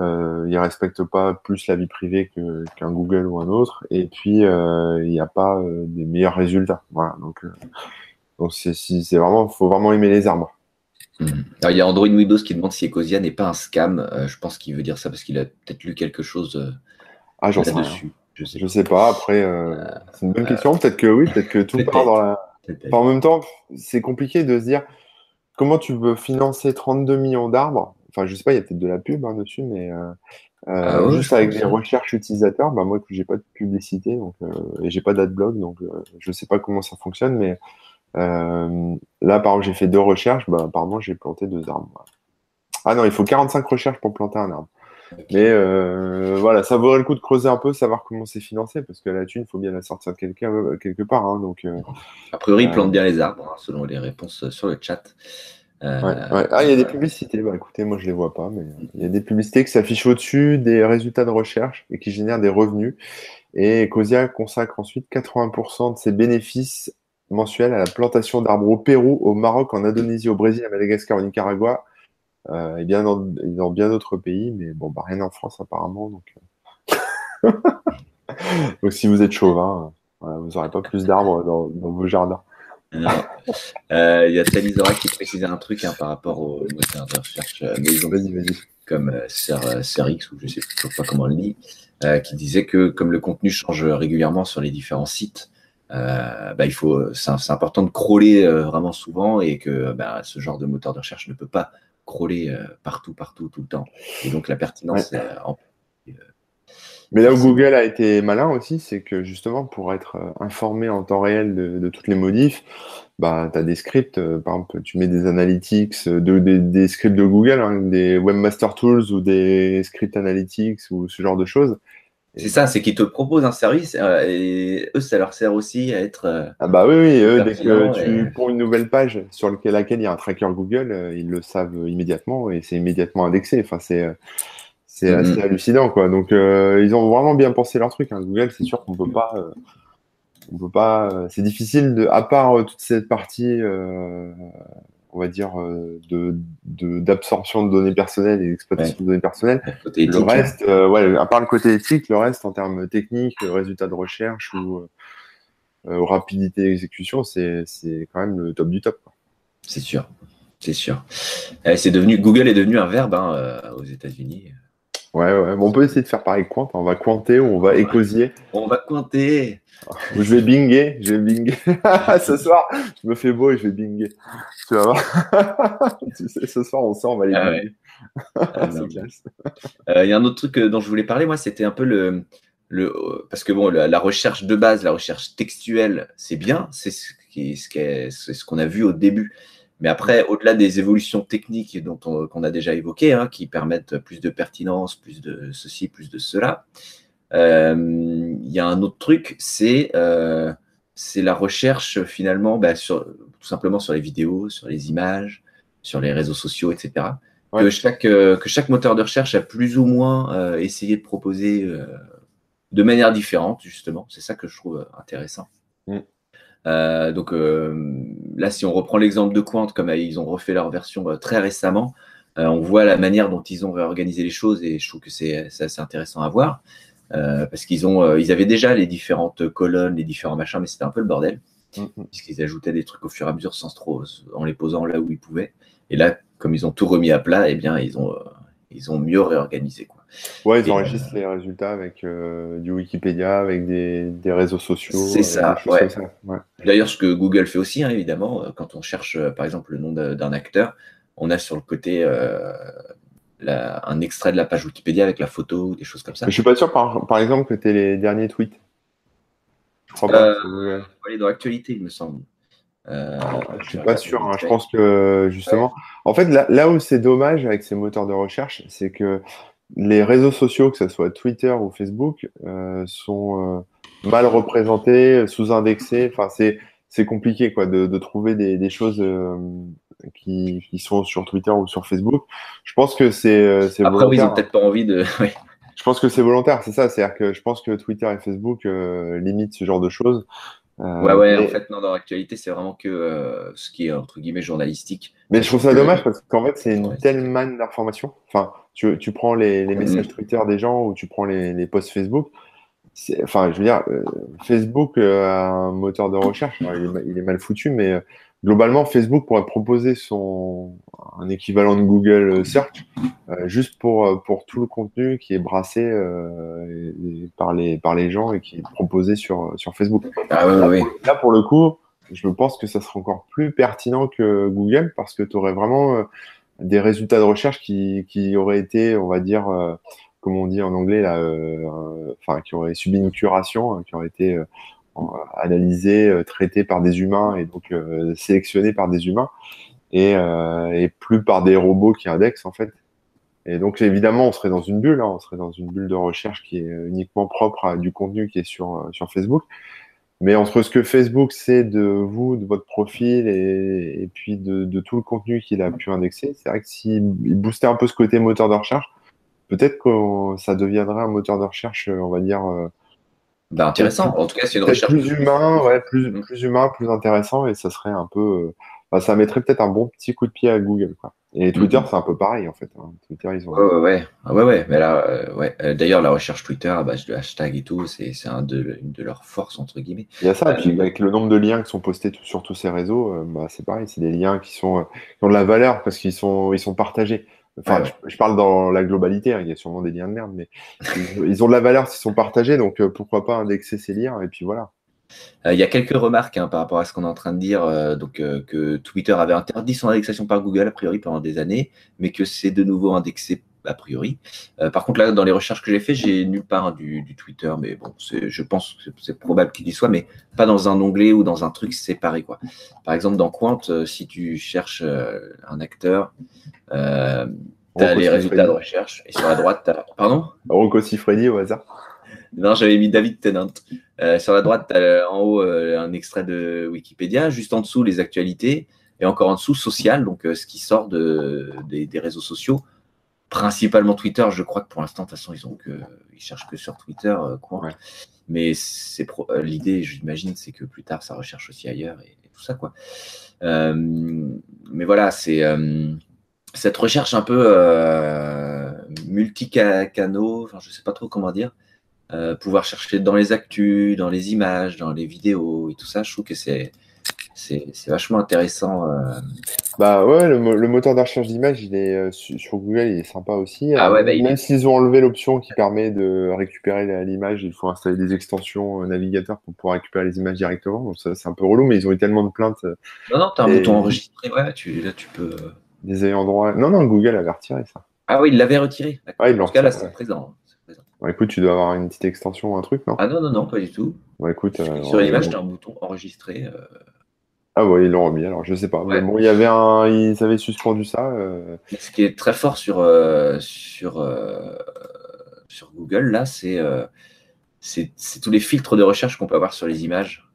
Speaker 2: euh, il respecte pas plus la vie privée qu'un Google ou un autre, et puis il n'y a pas des meilleurs résultats. Voilà, donc donc c'est vraiment, faut vraiment aimer les arbres.
Speaker 1: Hmm. il y a Android Windows qui demande si Ecosia n'est pas un scam. Euh, je pense qu'il veut dire ça parce qu'il a peut-être lu quelque chose euh,
Speaker 2: ah, j'en sais dessus. Je sais. sais pas. Après, euh, c'est une bonne question. Peut-être que oui, peut-être que tout part dans la. en même temps, c'est compliqué de se dire comment tu veux financer 32 millions d'arbres. Enfin, je sais pas, il y a peut-être de la pub hein, dessus, mais ah juste avec des recherches utilisateurs, bah, moi, j'ai pas de publicité, donc et j'ai pas d'adblock, donc je sais pas comment ça fonctionne, mais euh, là, par exemple, j'ai fait deux recherches, bah, apparemment, j'ai planté deux arbres. Ah non, il faut 45 recherches pour planter un arbre. Mais euh, voilà, ça vaudrait le coup de creuser un peu, savoir comment c'est financé, parce que la thune, il faut bien la sortir de quelque, quelque part. Hein, donc,
Speaker 1: a priori, ils plantent bien les arbres, hein, selon les réponses sur le chat.
Speaker 2: Ah, il y a des publicités. Bah, écoutez, moi je les vois pas, mais il y a des publicités qui s'affichent au-dessus des résultats de recherche et qui génèrent des revenus. Et Cosia consacre ensuite 80% de ses bénéfices mensuels à la plantation d'arbres au Pérou, au Maroc, en Indonésie, au Brésil, à Madagascar, au Nicaragua, euh, et bien dans, bien d'autres pays, mais bon, bah, rien en France apparemment. Donc, euh. donc si vous êtes chauvin, vous n'aurez pas plus d'arbres dans, vos jardins.
Speaker 1: Euh, il y a Talizora qui précisait un truc hein, par rapport au moteur de recherche maison, comme CRX, ou je ne sais toujours pas comment on le dit. Euh, qui disait que comme le contenu change régulièrement sur les différents sites, euh, bah, il faut, c'est, important de crawler euh, vraiment souvent et que bah, ce genre de moteur de recherche ne peut pas crawler partout, partout, tout le temps. Et donc la pertinence.
Speaker 2: mais là où Google a été malin aussi, c'est que justement pour être informé en temps réel de, toutes les modifs, bah, tu as des scripts, par exemple, tu mets des analytics, de, des, scripts de Google, hein, des Webmaster Tools ou des scripts analytics ou ce genre de choses.
Speaker 1: C'est ça, c'est qu'ils te proposent un service euh, et eux, ça leur sert aussi à être. Euh,
Speaker 2: ah bah oui, oui, eux, dès que tu prends une nouvelle page sur laquelle il y a un tracker Google, euh, ils le savent immédiatement et c'est immédiatement indexé. Enfin, c'est c'est mm-hmm. assez hallucinant, quoi. Donc, ils ont vraiment bien pensé leur truc. Hein. Google, c'est sûr qu'on peut pas, on peut pas. c'est difficile de, à part toute cette partie on va dire, euh, de, d'absorption de, données personnelles et d'exploitation de données personnelles. Le, reste, euh, ouais, à part le côté éthique, le reste en termes techniques, résultats de recherche ou euh, rapidité d'exécution, c'est, c'est quand même le top du top.
Speaker 1: C'est sûr, c'est sûr. c'est devenu, Google est devenu un verbe hein, aux États-Unis.
Speaker 2: Ouais, ouais. on peut essayer de faire pareil quant. On va quanter ou on va écosier.
Speaker 1: On va quanter.
Speaker 2: Je vais binguer. Je vais binguer. ce soir, je me fais beau et je vais binguer. Tu vas voir. tu sais, ce soir, on sort, on va aller
Speaker 1: ah ah, euh, Il y a un autre truc euh, dont je voulais parler, moi, c'était un peu le. le euh, parce que bon, la, recherche de base, la recherche textuelle, c'est bien. C'est ce qu'on ce, ce qu'on a vu au début. Mais après, au-delà des évolutions techniques dont on, qu'on a déjà évoquées, hein, qui permettent plus de pertinence, plus de ceci, plus de cela, euh, il y a un autre truc, c'est euh, c'est la recherche finalement, bah, sur, tout simplement sur les vidéos, sur les images, sur les réseaux sociaux, etc. Que, chaque, euh, que chaque moteur de recherche a plus ou moins essayé de proposer de manière différente, justement. C'est ça que je trouve intéressant. Mm. Euh, donc euh, là, si on reprend l'exemple de Quant, comme euh, ils ont refait leur version très récemment, on voit la manière dont ils ont réorganisé les choses et je trouve que c'est assez intéressant à voir. parce qu'ils ont, ils avaient déjà les différentes colonnes, les différents machins, mais c'était un peu le bordel, mm-hmm. puisqu'ils ajoutaient des trucs au fur et à mesure sans trop, en les posant là où ils pouvaient. Et là, comme ils ont tout remis à plat, eh bien, ils ont, ils ont mieux réorganisé. Quoi.
Speaker 2: Ouais, ils enregistrent les résultats avec euh, du Wikipédia, avec des, des réseaux sociaux.
Speaker 1: C'est euh, ça, ouais. D'ailleurs, ce que Google fait aussi, hein, évidemment, euh, quand on cherche par exemple le nom d'un acteur, on a sur le côté la, un extrait de la page Wikipédia avec la photo ou des choses comme ça.
Speaker 2: Mais je suis pas sûr, par, par exemple, que tu es les derniers tweets.
Speaker 1: Je crois pas. dans l'actualité, il me semble.
Speaker 2: Euh, je suis pas sûr. Hein. Je pense que justement, en fait, là, là où c'est dommage avec ces moteurs de recherche, c'est que les réseaux sociaux, que ce soit Twitter ou Facebook, euh, sont euh, mal représentés, sous-indexés. Enfin, c'est c'est compliqué quoi de, de trouver des, des choses euh, qui, qui, sont sur Twitter ou sur Facebook. Je pense que c'est c'est
Speaker 1: après oui, ils ont peut-être pas envie de.
Speaker 2: Je pense que c'est volontaire, c'est ça. C'est-à-dire que je pense que Twitter et Facebook limitent ce genre de choses.
Speaker 1: Ouais, ouais, en fait, non, dans l'actualité, c'est vraiment que ce qui est entre guillemets journalistique.
Speaker 2: Mais je trouve ça dommage parce qu'en fait, c'est une telle manne d'informations. Enfin, tu, tu prends les, les, messages Twitter des gens ou tu prends les, les posts Facebook. Enfin, je veux dire, euh, Facebook euh, a un moteur de recherche. il, est, il, est, mal foutu, mais euh, globalement, Facebook pourrait proposer son un équivalent de Google Search juste pour pour tout le contenu qui est brassé par les par les gens et qui est proposé sur sur Facebook.
Speaker 1: Ah,
Speaker 2: là,
Speaker 1: oui.
Speaker 2: là, pour le coup, je pense que ça serait encore plus pertinent que Google parce que tu aurais vraiment des résultats de recherche qui, qui auraient été, on va dire, euh, comme on dit en anglais, là, euh, enfin, qui auraient subi une curation, hein, qui auraient été euh, analysés, traités par des humains et donc sélectionnés par des humains et, et, plus par des robots qui indexent en fait. Et donc, évidemment, on serait dans une bulle, hein, on serait dans une bulle de recherche qui est uniquement propre à du contenu qui est sur, sur Facebook. Mais entre ce que Facebook sait de vous, de votre profil et, puis de, tout le contenu qu'il a pu indexer, c'est vrai que s'il boostait un peu ce côté moteur de recherche, peut-être que ça deviendrait un moteur de recherche, on va dire.
Speaker 1: Bah, intéressant. En tout cas, c'est une recherche
Speaker 2: plus humain, ouais, plus, mm. plus humain, plus intéressant, et ça serait un peu. Euh, bah, ça mettrait peut-être un bon petit coup de pied à Google, quoi. Et Twitter, mm-hmm. c'est un peu pareil en fait. Hein. Twitter,
Speaker 1: ils ont. Ouais, ouais, ouais. ouais, Mais là, euh, ouais. Euh, d'ailleurs, la recherche Twitter base de hashtag et tout, c'est un de, une de leurs forces entre guillemets.
Speaker 2: Il y a ça. et puis avec le nombre de liens qui sont postés sur tous ces réseaux, bah, c'est pareil. C'est des liens qui sont qui ont de la valeur parce qu'ils sont ils sont partagés. Enfin, je, parle dans la globalité. Hein, il y a sûrement des liens de merde, mais ils, ils, ont de la valeur s'ils sont partagés. Donc pourquoi pas indexer ces liens et puis voilà.
Speaker 1: Euh, il y a quelques remarques hein, par rapport à ce qu'on est en train de dire, euh, donc euh, que Twitter avait interdit son indexation par Google a priori pendant des années, mais que c'est de nouveau indexé a priori. par contre, là, dans les recherches que j'ai fait, j'ai nulle part du, Twitter, mais bon, je pense que c'est probable qu'il y soit, mais pas dans un onglet ou dans un truc séparé. Quoi. Par exemple, dans Quant, si tu cherches un acteur, tu as les résultats de recherche, et sur la droite, tu as... Pardon?
Speaker 2: Rocco Siffredi au hasard
Speaker 1: non, j'avais mis David Tennant. Euh, sur la droite, tu as en haut euh, un extrait de Wikipédia, juste en dessous les actualités, et encore en dessous social, donc euh, ce qui sort de, des, réseaux sociaux, principalement Twitter. Je crois que pour l'instant, de toute façon, ils ont que, ils cherchent que sur Twitter, quoi. Mais c'est l'idée, j'imagine, c'est que plus tard, ça recherche aussi ailleurs et, tout ça, quoi. mais voilà, c'est cette recherche un peu multicanaux, enfin, je sais pas trop comment dire. Euh, pouvoir chercher dans les actus, dans les images, dans les vidéos et tout ça, je trouve que c'est c'est vachement intéressant. Euh.
Speaker 2: Bah ouais, le, moteur de recherche d'image, il est euh, sur Google, il est sympa aussi.
Speaker 1: Ah ouais, bah,
Speaker 2: Même s'ils ont enlevé l'option qui permet de récupérer l'image, il faut installer des extensions navigateur pour pouvoir récupérer les images directement. Donc c'est un peu relou, mais ils ont eu tellement de plaintes.
Speaker 1: Non, non, t'as un bouton enregistré, ouais, tu, là tu peux.
Speaker 2: Des ayants droit. Non, non, Google avait retiré ça.
Speaker 1: Ah oui, il l'avait retiré.
Speaker 2: Ah, ils
Speaker 1: en tout cas, là, c'est présent
Speaker 2: écoute, tu dois avoir une petite extension ou un truc, non?
Speaker 1: Ah non, non, non, pas du tout.
Speaker 2: écoute, euh,
Speaker 1: Sur l'image, tu as un bouton enregistré. Euh.
Speaker 2: Ah ouais, ils l'ont remis, alors je sais pas. Mais bon, il y avait un. Ils avaient suspendu ça. Euh.
Speaker 1: Ce qui est très fort sur, sur, sur Google, là, c'est tous les filtres de recherche qu'on peut avoir sur les images.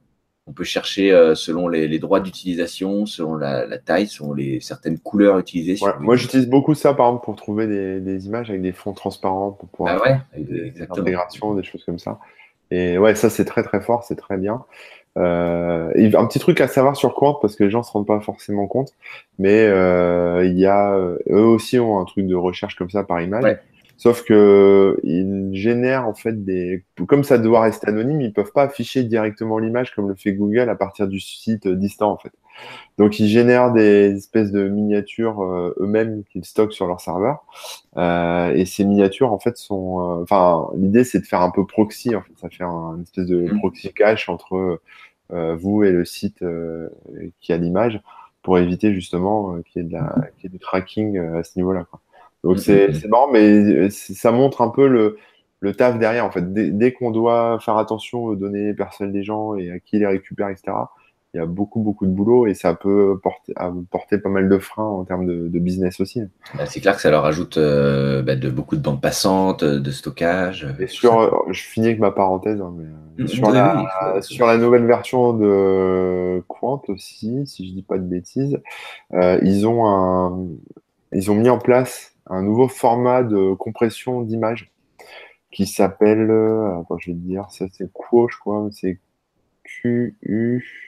Speaker 1: On peut chercher euh, selon les, droits d'utilisation, selon la, taille, selon les certaines couleurs utilisées.
Speaker 2: moi, j'utilise beaucoup ça, par exemple, pour trouver des, images avec des fonds transparents pour pouvoir
Speaker 1: bah ouais, des
Speaker 2: intégration, des choses comme ça. Et ouais, ça c'est très très fort, c'est très bien. Euh, un petit truc à savoir sur Quant parce que les gens se rendent pas forcément compte, mais euh, il y a eux aussi ont un truc de recherche comme ça par image. Sauf que ils génèrent en fait des, comme ça doit rester anonyme, ils peuvent pas afficher directement l'image comme le fait Google à partir du site distant en fait. Donc ils génèrent des espèces de miniatures euh, eux-mêmes qu'ils stockent sur leur serveur. Euh, et ces miniatures en fait sont, euh, enfin l'idée c'est de faire un peu proxy en fait, ça fait un, une espèce de mmh. proxy cache entre vous et le site qui a l'image pour éviter justement qu'il y ait de la, qu'il y ait du tracking à ce niveau-là. Quoi. Donc mm, mm, c'est marrant, mais ça montre un peu le, le taf derrière. En fait, dès, qu'on doit faire attention aux données personnelles des gens et à qui les récupère, etc., il y a beaucoup, beaucoup de boulot et ça peut porter, porter pas mal de freins en termes de, business aussi.
Speaker 1: Bah, c'est clair que ça leur ajoute euh, bah, de beaucoup de bandes passantes, de stockage.
Speaker 2: Et sur, je finis avec ma parenthèse, hein, mais, mm, sur, la, sur la nouvelle version de Quant aussi, si je dis pas de bêtises, euh, ils ont un, ils ont mis en place un nouveau format de compression d'image qui s'appelle, euh, je vais te dire, ça c'est quoi, je crois, c'est QU.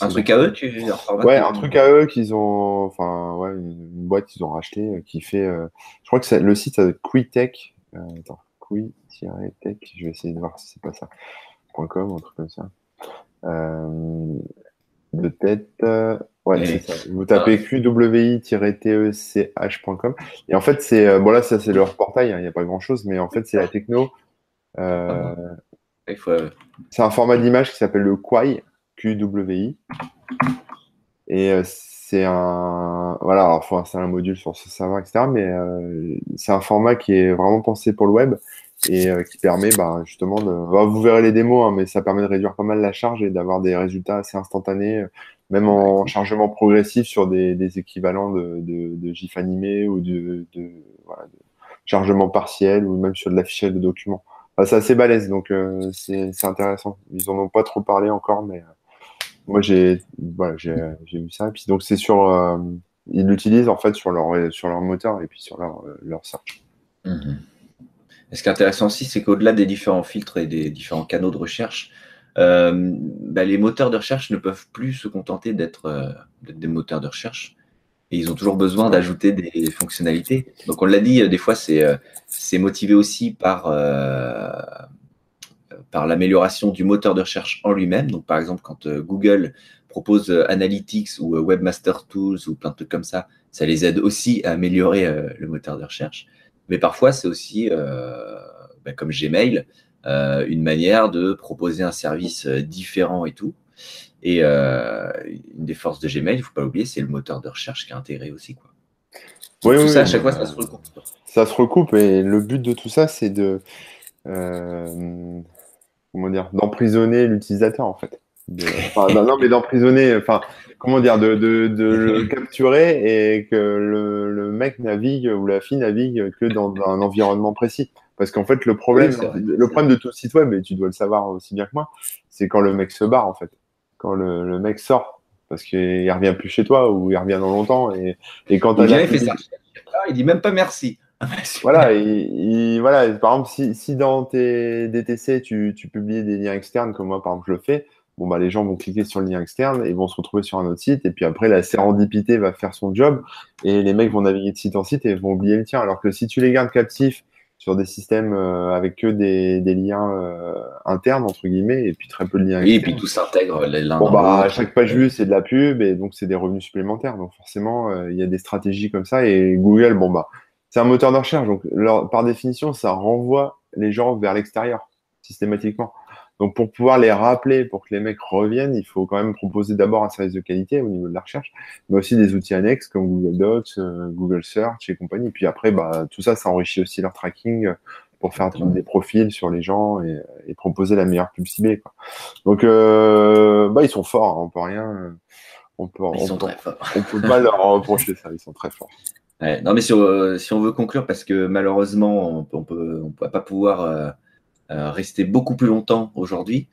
Speaker 1: Un truc à eux, tu
Speaker 2: Ouais, un truc à eux qu'ils ont, enfin, ouais, une, boîte qu'ils ont racheté euh, qui fait, euh, je crois que le site c'est Quitech. attends, Qui-tech, je vais essayer de voir si c'est pas ça. .com, un truc comme ça. de tête. Ouais, c'est ça. Vous tapez qwi-tech.com. Et en fait, c'est. Euh, bon, là, ça, c'est leur portail, hein, il n'y a pas grand chose, mais en fait, c'est la techno. Euh, c'est un format d'image qui s'appelle le Quai, QWI. Et euh, c'est un. Voilà, alors, il faut installer un module sur ce serveur, etc. Mais c'est un format qui est vraiment pensé pour le web et qui permet bah, justement de. Bah, vous verrez les démos, hein, mais ça permet de réduire pas mal la charge et d'avoir des résultats assez instantanés même en chargement progressif sur des, équivalents de, de, GIF animé ou de, chargement partiel ou même sur de l'affichage de documents. c'est assez balèze, donc euh, c'est intéressant. Ils en ont pas trop parlé encore, mais euh, moi j'ai voilà, vu ça. Et puis donc c'est sur euh, ils l'utilisent en fait sur leur sur leur moteur et puis sur leur leur search.
Speaker 1: Mhm. Et ce qui est intéressant aussi, c'est qu'au-delà des différents filtres et des différents canaux de recherche, euh, bah, les moteurs de recherche ne peuvent plus se contenter d'être euh, des moteurs de recherche. Et ils ont toujours besoin d'ajouter des fonctionnalités. Donc on l'a dit, euh, des fois c'est motivé aussi par, par l'amélioration du moteur de recherche en lui-même. Donc par exemple, quand Google propose Analytics ou Webmaster Tools ou plein de trucs comme ça, ça les aide aussi à améliorer le moteur de recherche. Mais parfois c'est aussi, bah, comme Gmail, euh, une manière de proposer un service euh, différent et tout. Et euh, une des forces de Gmail, il ne faut pas l'oublier, c'est le moteur de recherche qui est intégré aussi. Quoi.
Speaker 2: Oui, tout ça, à chaque fois, ça se recoupe. Ça se recoupe et le but de tout ça, c'est de comment dire, d'emprisonner l'utilisateur en fait. non, mais d'emprisonner, enfin, comment dire, de, de, de le capturer et que le, le, mec navigue ou la fille navigue que dans un environnement précis. Parce qu'en fait, le problème, le problème de tout site web, et tu dois le savoir aussi bien que moi, c'est quand le mec se barre, en fait. Quand le, le mec sort, parce qu'il revient plus chez toi ou il revient dans longtemps. Et, et quand
Speaker 1: tu fait ça. Il dit même pas merci.
Speaker 2: Voilà, et, voilà, par exemple, si, si dans tes DTC, tu, tu publies des liens externes, comme moi, par exemple, je le fais, bon, bah, les gens vont cliquer sur le lien externe et vont se retrouver sur un autre site. Et puis après, la sérendipité va faire son job et les mecs vont naviguer de site en site et vont oublier le tien. Alors que si tu les gardes captifs sur des systèmes euh, avec que des, des liens euh, internes, entre guillemets, et puis très peu de liens
Speaker 1: Oui, et puis tout s'intègre l'un
Speaker 2: bon, bah, À chaque page vue, c'est de la pub, et donc c'est des revenus supplémentaires. Donc forcément, euh, il y a des stratégies comme ça. Et Google, bon, bah, c'est un moteur de recherche. Donc par définition, ça renvoie les gens vers l'extérieur, systématiquement. Donc, pour pouvoir les rappeler, pour que les mecs reviennent, il faut quand même proposer d'abord un service de qualité au niveau de la recherche, mais aussi des outils annexes comme Google Docs, euh, Google Search et compagnie. Puis après, bah, tout ça, ça enrichit aussi leur tracking euh, pour faire des profils sur les gens et, proposer la meilleure pub ciblée. Quoi. Donc, euh, bah, ils sont forts, hein, on peut rien. On peut,
Speaker 1: ils sont très forts.
Speaker 2: On peut pas leur reprocher ça, ils sont très forts.
Speaker 1: Non, mais si on, veut conclure, parce que malheureusement, on ne on peut pas pouvoir euh, rester beaucoup plus longtemps aujourd'hui.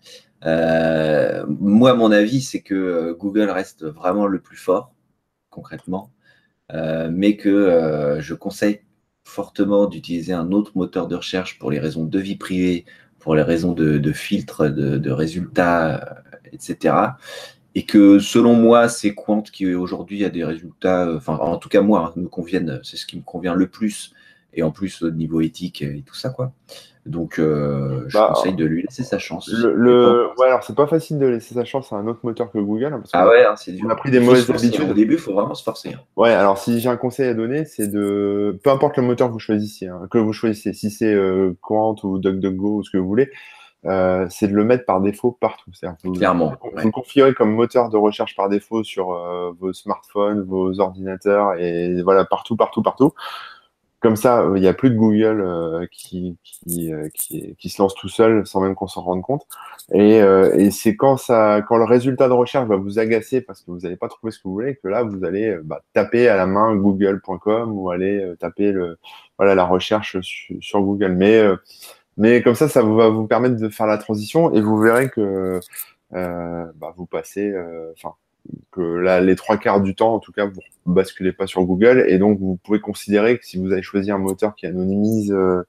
Speaker 1: Euh, moi, mon avis, c'est que euh, Google reste vraiment le plus fort, concrètement, mais que je conseille fortement d'utiliser un autre moteur de recherche pour les raisons de vie privée, pour les raisons de, de filtres, de, résultats, etc. Et que selon moi, c'est Quant qui aujourd'hui a des résultats, enfin en tout cas moi, hein, me conviennent, c'est ce qui me convient le plus, et en plus au niveau éthique et tout ça, quoi. Donc, euh, je bah, conseille de lui laisser sa chance.
Speaker 2: Le, Ouais, alors c'est pas facile de laisser sa chance à un autre moteur que Google. Hein,
Speaker 1: ah ouais, hein, c'est dur.
Speaker 2: On a pris des mauvaises habitudes.
Speaker 1: Au début, il faut vraiment se forcer. Hein.
Speaker 2: Ouais, alors si j'ai un conseil à donner, c'est de. Peu importe le moteur que vous choisissez, que vous choisissez, si c'est euh, Quant ou DuckDuckGo ou ce que vous voulez, euh, c'est de le mettre par défaut partout.
Speaker 1: Vous, Clairement.
Speaker 2: Vous, le configurez comme moteur de recherche par défaut sur vos smartphones, vos ordinateurs et voilà, partout, partout, partout. Comme ça, euh, il n'y a plus de Google euh, qui, euh, qui, qui, se lance tout seul sans même qu'on s'en rende compte. Et, et c'est quand, ça, quand le résultat de recherche va vous agacer parce que vous n'allez pas trouver ce que vous voulez que là, vous allez bah, taper à la main google.com ou aller taper le, voilà, la recherche sur, Google. Mais, mais comme ça, ça va vous permettre de faire la transition et vous verrez que bah, vous passez, enfin, que là, les trois quarts du temps, en tout cas, vous basculez pas sur Google et donc vous pouvez considérer que si vous avez choisi un moteur qui anonymise euh,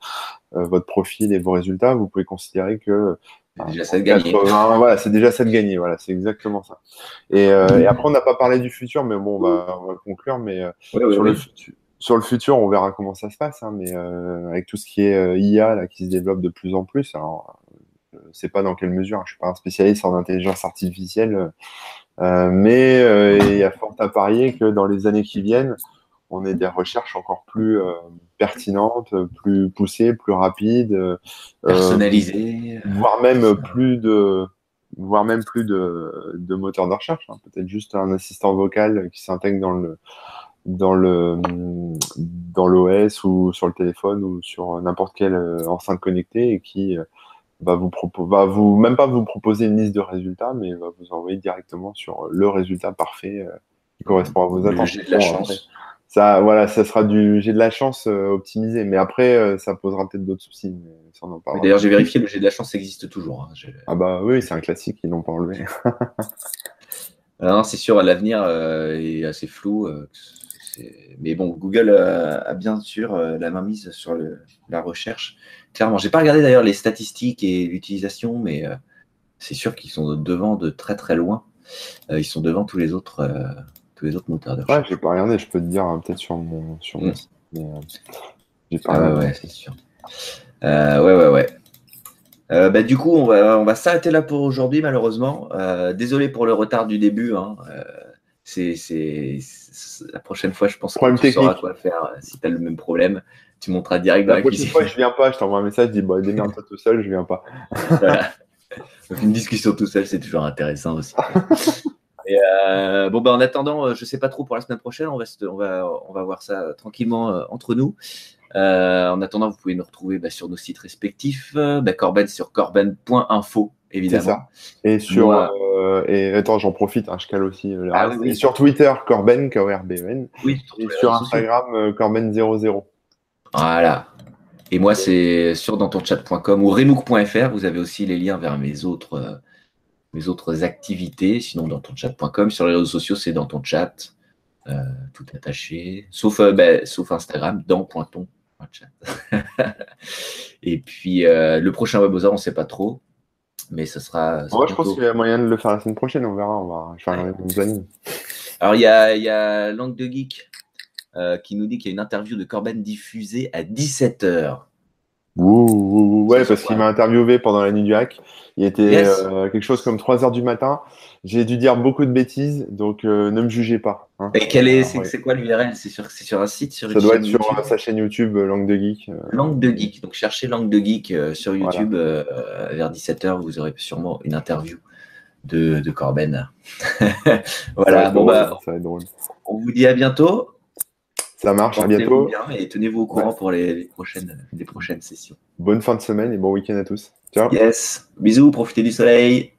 Speaker 2: euh, votre profil et vos résultats, vous pouvez considérer que
Speaker 1: c'est déjà ça de gagner.
Speaker 2: Voilà, c'est déjà ça de gagner. Voilà, c'est exactement ça. Et, euh, et après, on n'a pas parlé du futur, mais bon, on va, on va conclure. Mais sur, Le futur, sur le futur, on verra comment ça se passe. Hein, mais avec tout ce qui est IA là, qui se développe de plus en plus, alors, c'est pas dans quelle mesure. Hein, je suis pas un spécialiste en intelligence artificielle. Euh, mais euh, il y a fort à parier que dans les années qui viennent, on ait des recherches encore plus euh, pertinentes, plus poussées, plus rapides,
Speaker 1: personnalisées,
Speaker 2: voire même plus de voire même plus de, de moteur de recherche, hein. peut-être juste un assistant vocal qui s'intègre dans le dans le dans l'OS ou sur le téléphone ou sur n'importe quelle enceinte connectée et qui va vous proposer, va vous même pas vous proposer une liste de résultats, mais va vous envoyer directement sur le résultat parfait euh, qui correspond à vos attentes.
Speaker 1: J'ai de la chance.
Speaker 2: ça, voilà, ça sera du j'ai de la chance euh, optimisé, mais après euh, ça posera peut-être d'autres soucis.
Speaker 1: D'ailleurs, j'ai vérifié, le j'ai de la chance existe toujours. Hein.
Speaker 2: Ah bah oui, c'est un classique, ils n'ont pas enlevé.
Speaker 1: c'est sûr, l'avenir est assez flou. Mais bon, Google a bien sûr la main mise sur le, la recherche clairement. J'ai pas regardé d'ailleurs les statistiques et l'utilisation, mais euh, c'est sûr qu'ils sont devant de très très loin. Euh, ils sont devant tous les autres, euh, tous les autres moteurs de recherche.
Speaker 2: Ouais, j'ai pas regardé. Je peux te dire peut-être sur mon sur
Speaker 1: mm. site, ah, ouais, c'est sûr. ouais, ouais, ouais. bah, du coup, on va, on va s'arrêter là pour aujourd'hui, malheureusement. désolé pour le retard du début. Hein. C'est, la prochaine fois, je pense
Speaker 2: que tu sauras
Speaker 1: quoi faire si tu as le même problème tu monteras direct dans la,
Speaker 2: la prochaine fois, je viens pas, je t'envoie un message, je dis bon, démerde-toi tout seul, je viens pas.
Speaker 1: une discussion tout seul, c'est toujours intéressant aussi. Et euh, bon, bah, en attendant, euh, je sais pas trop pour la semaine prochaine, on va, on va, on va voir ça tranquillement euh, entre nous. en attendant, vous pouvez nous retrouver bah, sur nos sites respectifs. Bah, Corben sur corben.info, évidemment. Ça.
Speaker 2: Et sur. et attends, j'en profite, hein, je cale aussi. Ah et sur Twitter, Corben, k o r b e n
Speaker 1: Oui,
Speaker 2: et sur Instagram, Corben00.
Speaker 1: Voilà. Et moi, c'est sur dantonchat.com ou remook.fr. Vous avez aussi les liens vers mes autres, euh, mes autres activités. Sinon, dans Sur les réseaux sociaux, c'est dans ton chat. Euh, tout attaché. Sauf, euh, ben, sauf Instagram, dans pointon. Et puis, le prochain webosar, on ne sait pas trop. Mais ce sera.
Speaker 2: Moi, je pense qu'il y a moyen de le faire la semaine prochaine. On verra. On va
Speaker 1: ouais. Alors, il y a, y a Langue de Geek euh, qui nous dit qu'il y a une interview de Corben diffusée à 17h.
Speaker 2: Ouh, ouais, parce qu'il m'a interviewé pendant la nuit du hack. Il était euh, quelque chose comme 3 h du matin. J'ai dû dire beaucoup de bêtises, donc euh, ne me jugez pas.
Speaker 1: Hein. Et quel est, c'est, quoi l'URL c'est sur, sur, un site
Speaker 2: sur Ça doit être sur sa chaîne YouTube Langue de Geek.
Speaker 1: Langue de Geek. Donc cherchez Langue de Geek sur YouTube vers 17h. Vous aurez sûrement une interview de, de Corben. voilà, bon, bah, ça va être drôle. on vous dit à bientôt.
Speaker 2: Ça marche, à bientôt.
Speaker 1: et tenez-vous au courant pour les, prochaines, les prochaines sessions.
Speaker 2: Bonne fin de semaine et bon week-end à tous.
Speaker 1: Ciao. Yes, bisous, profitez du soleil.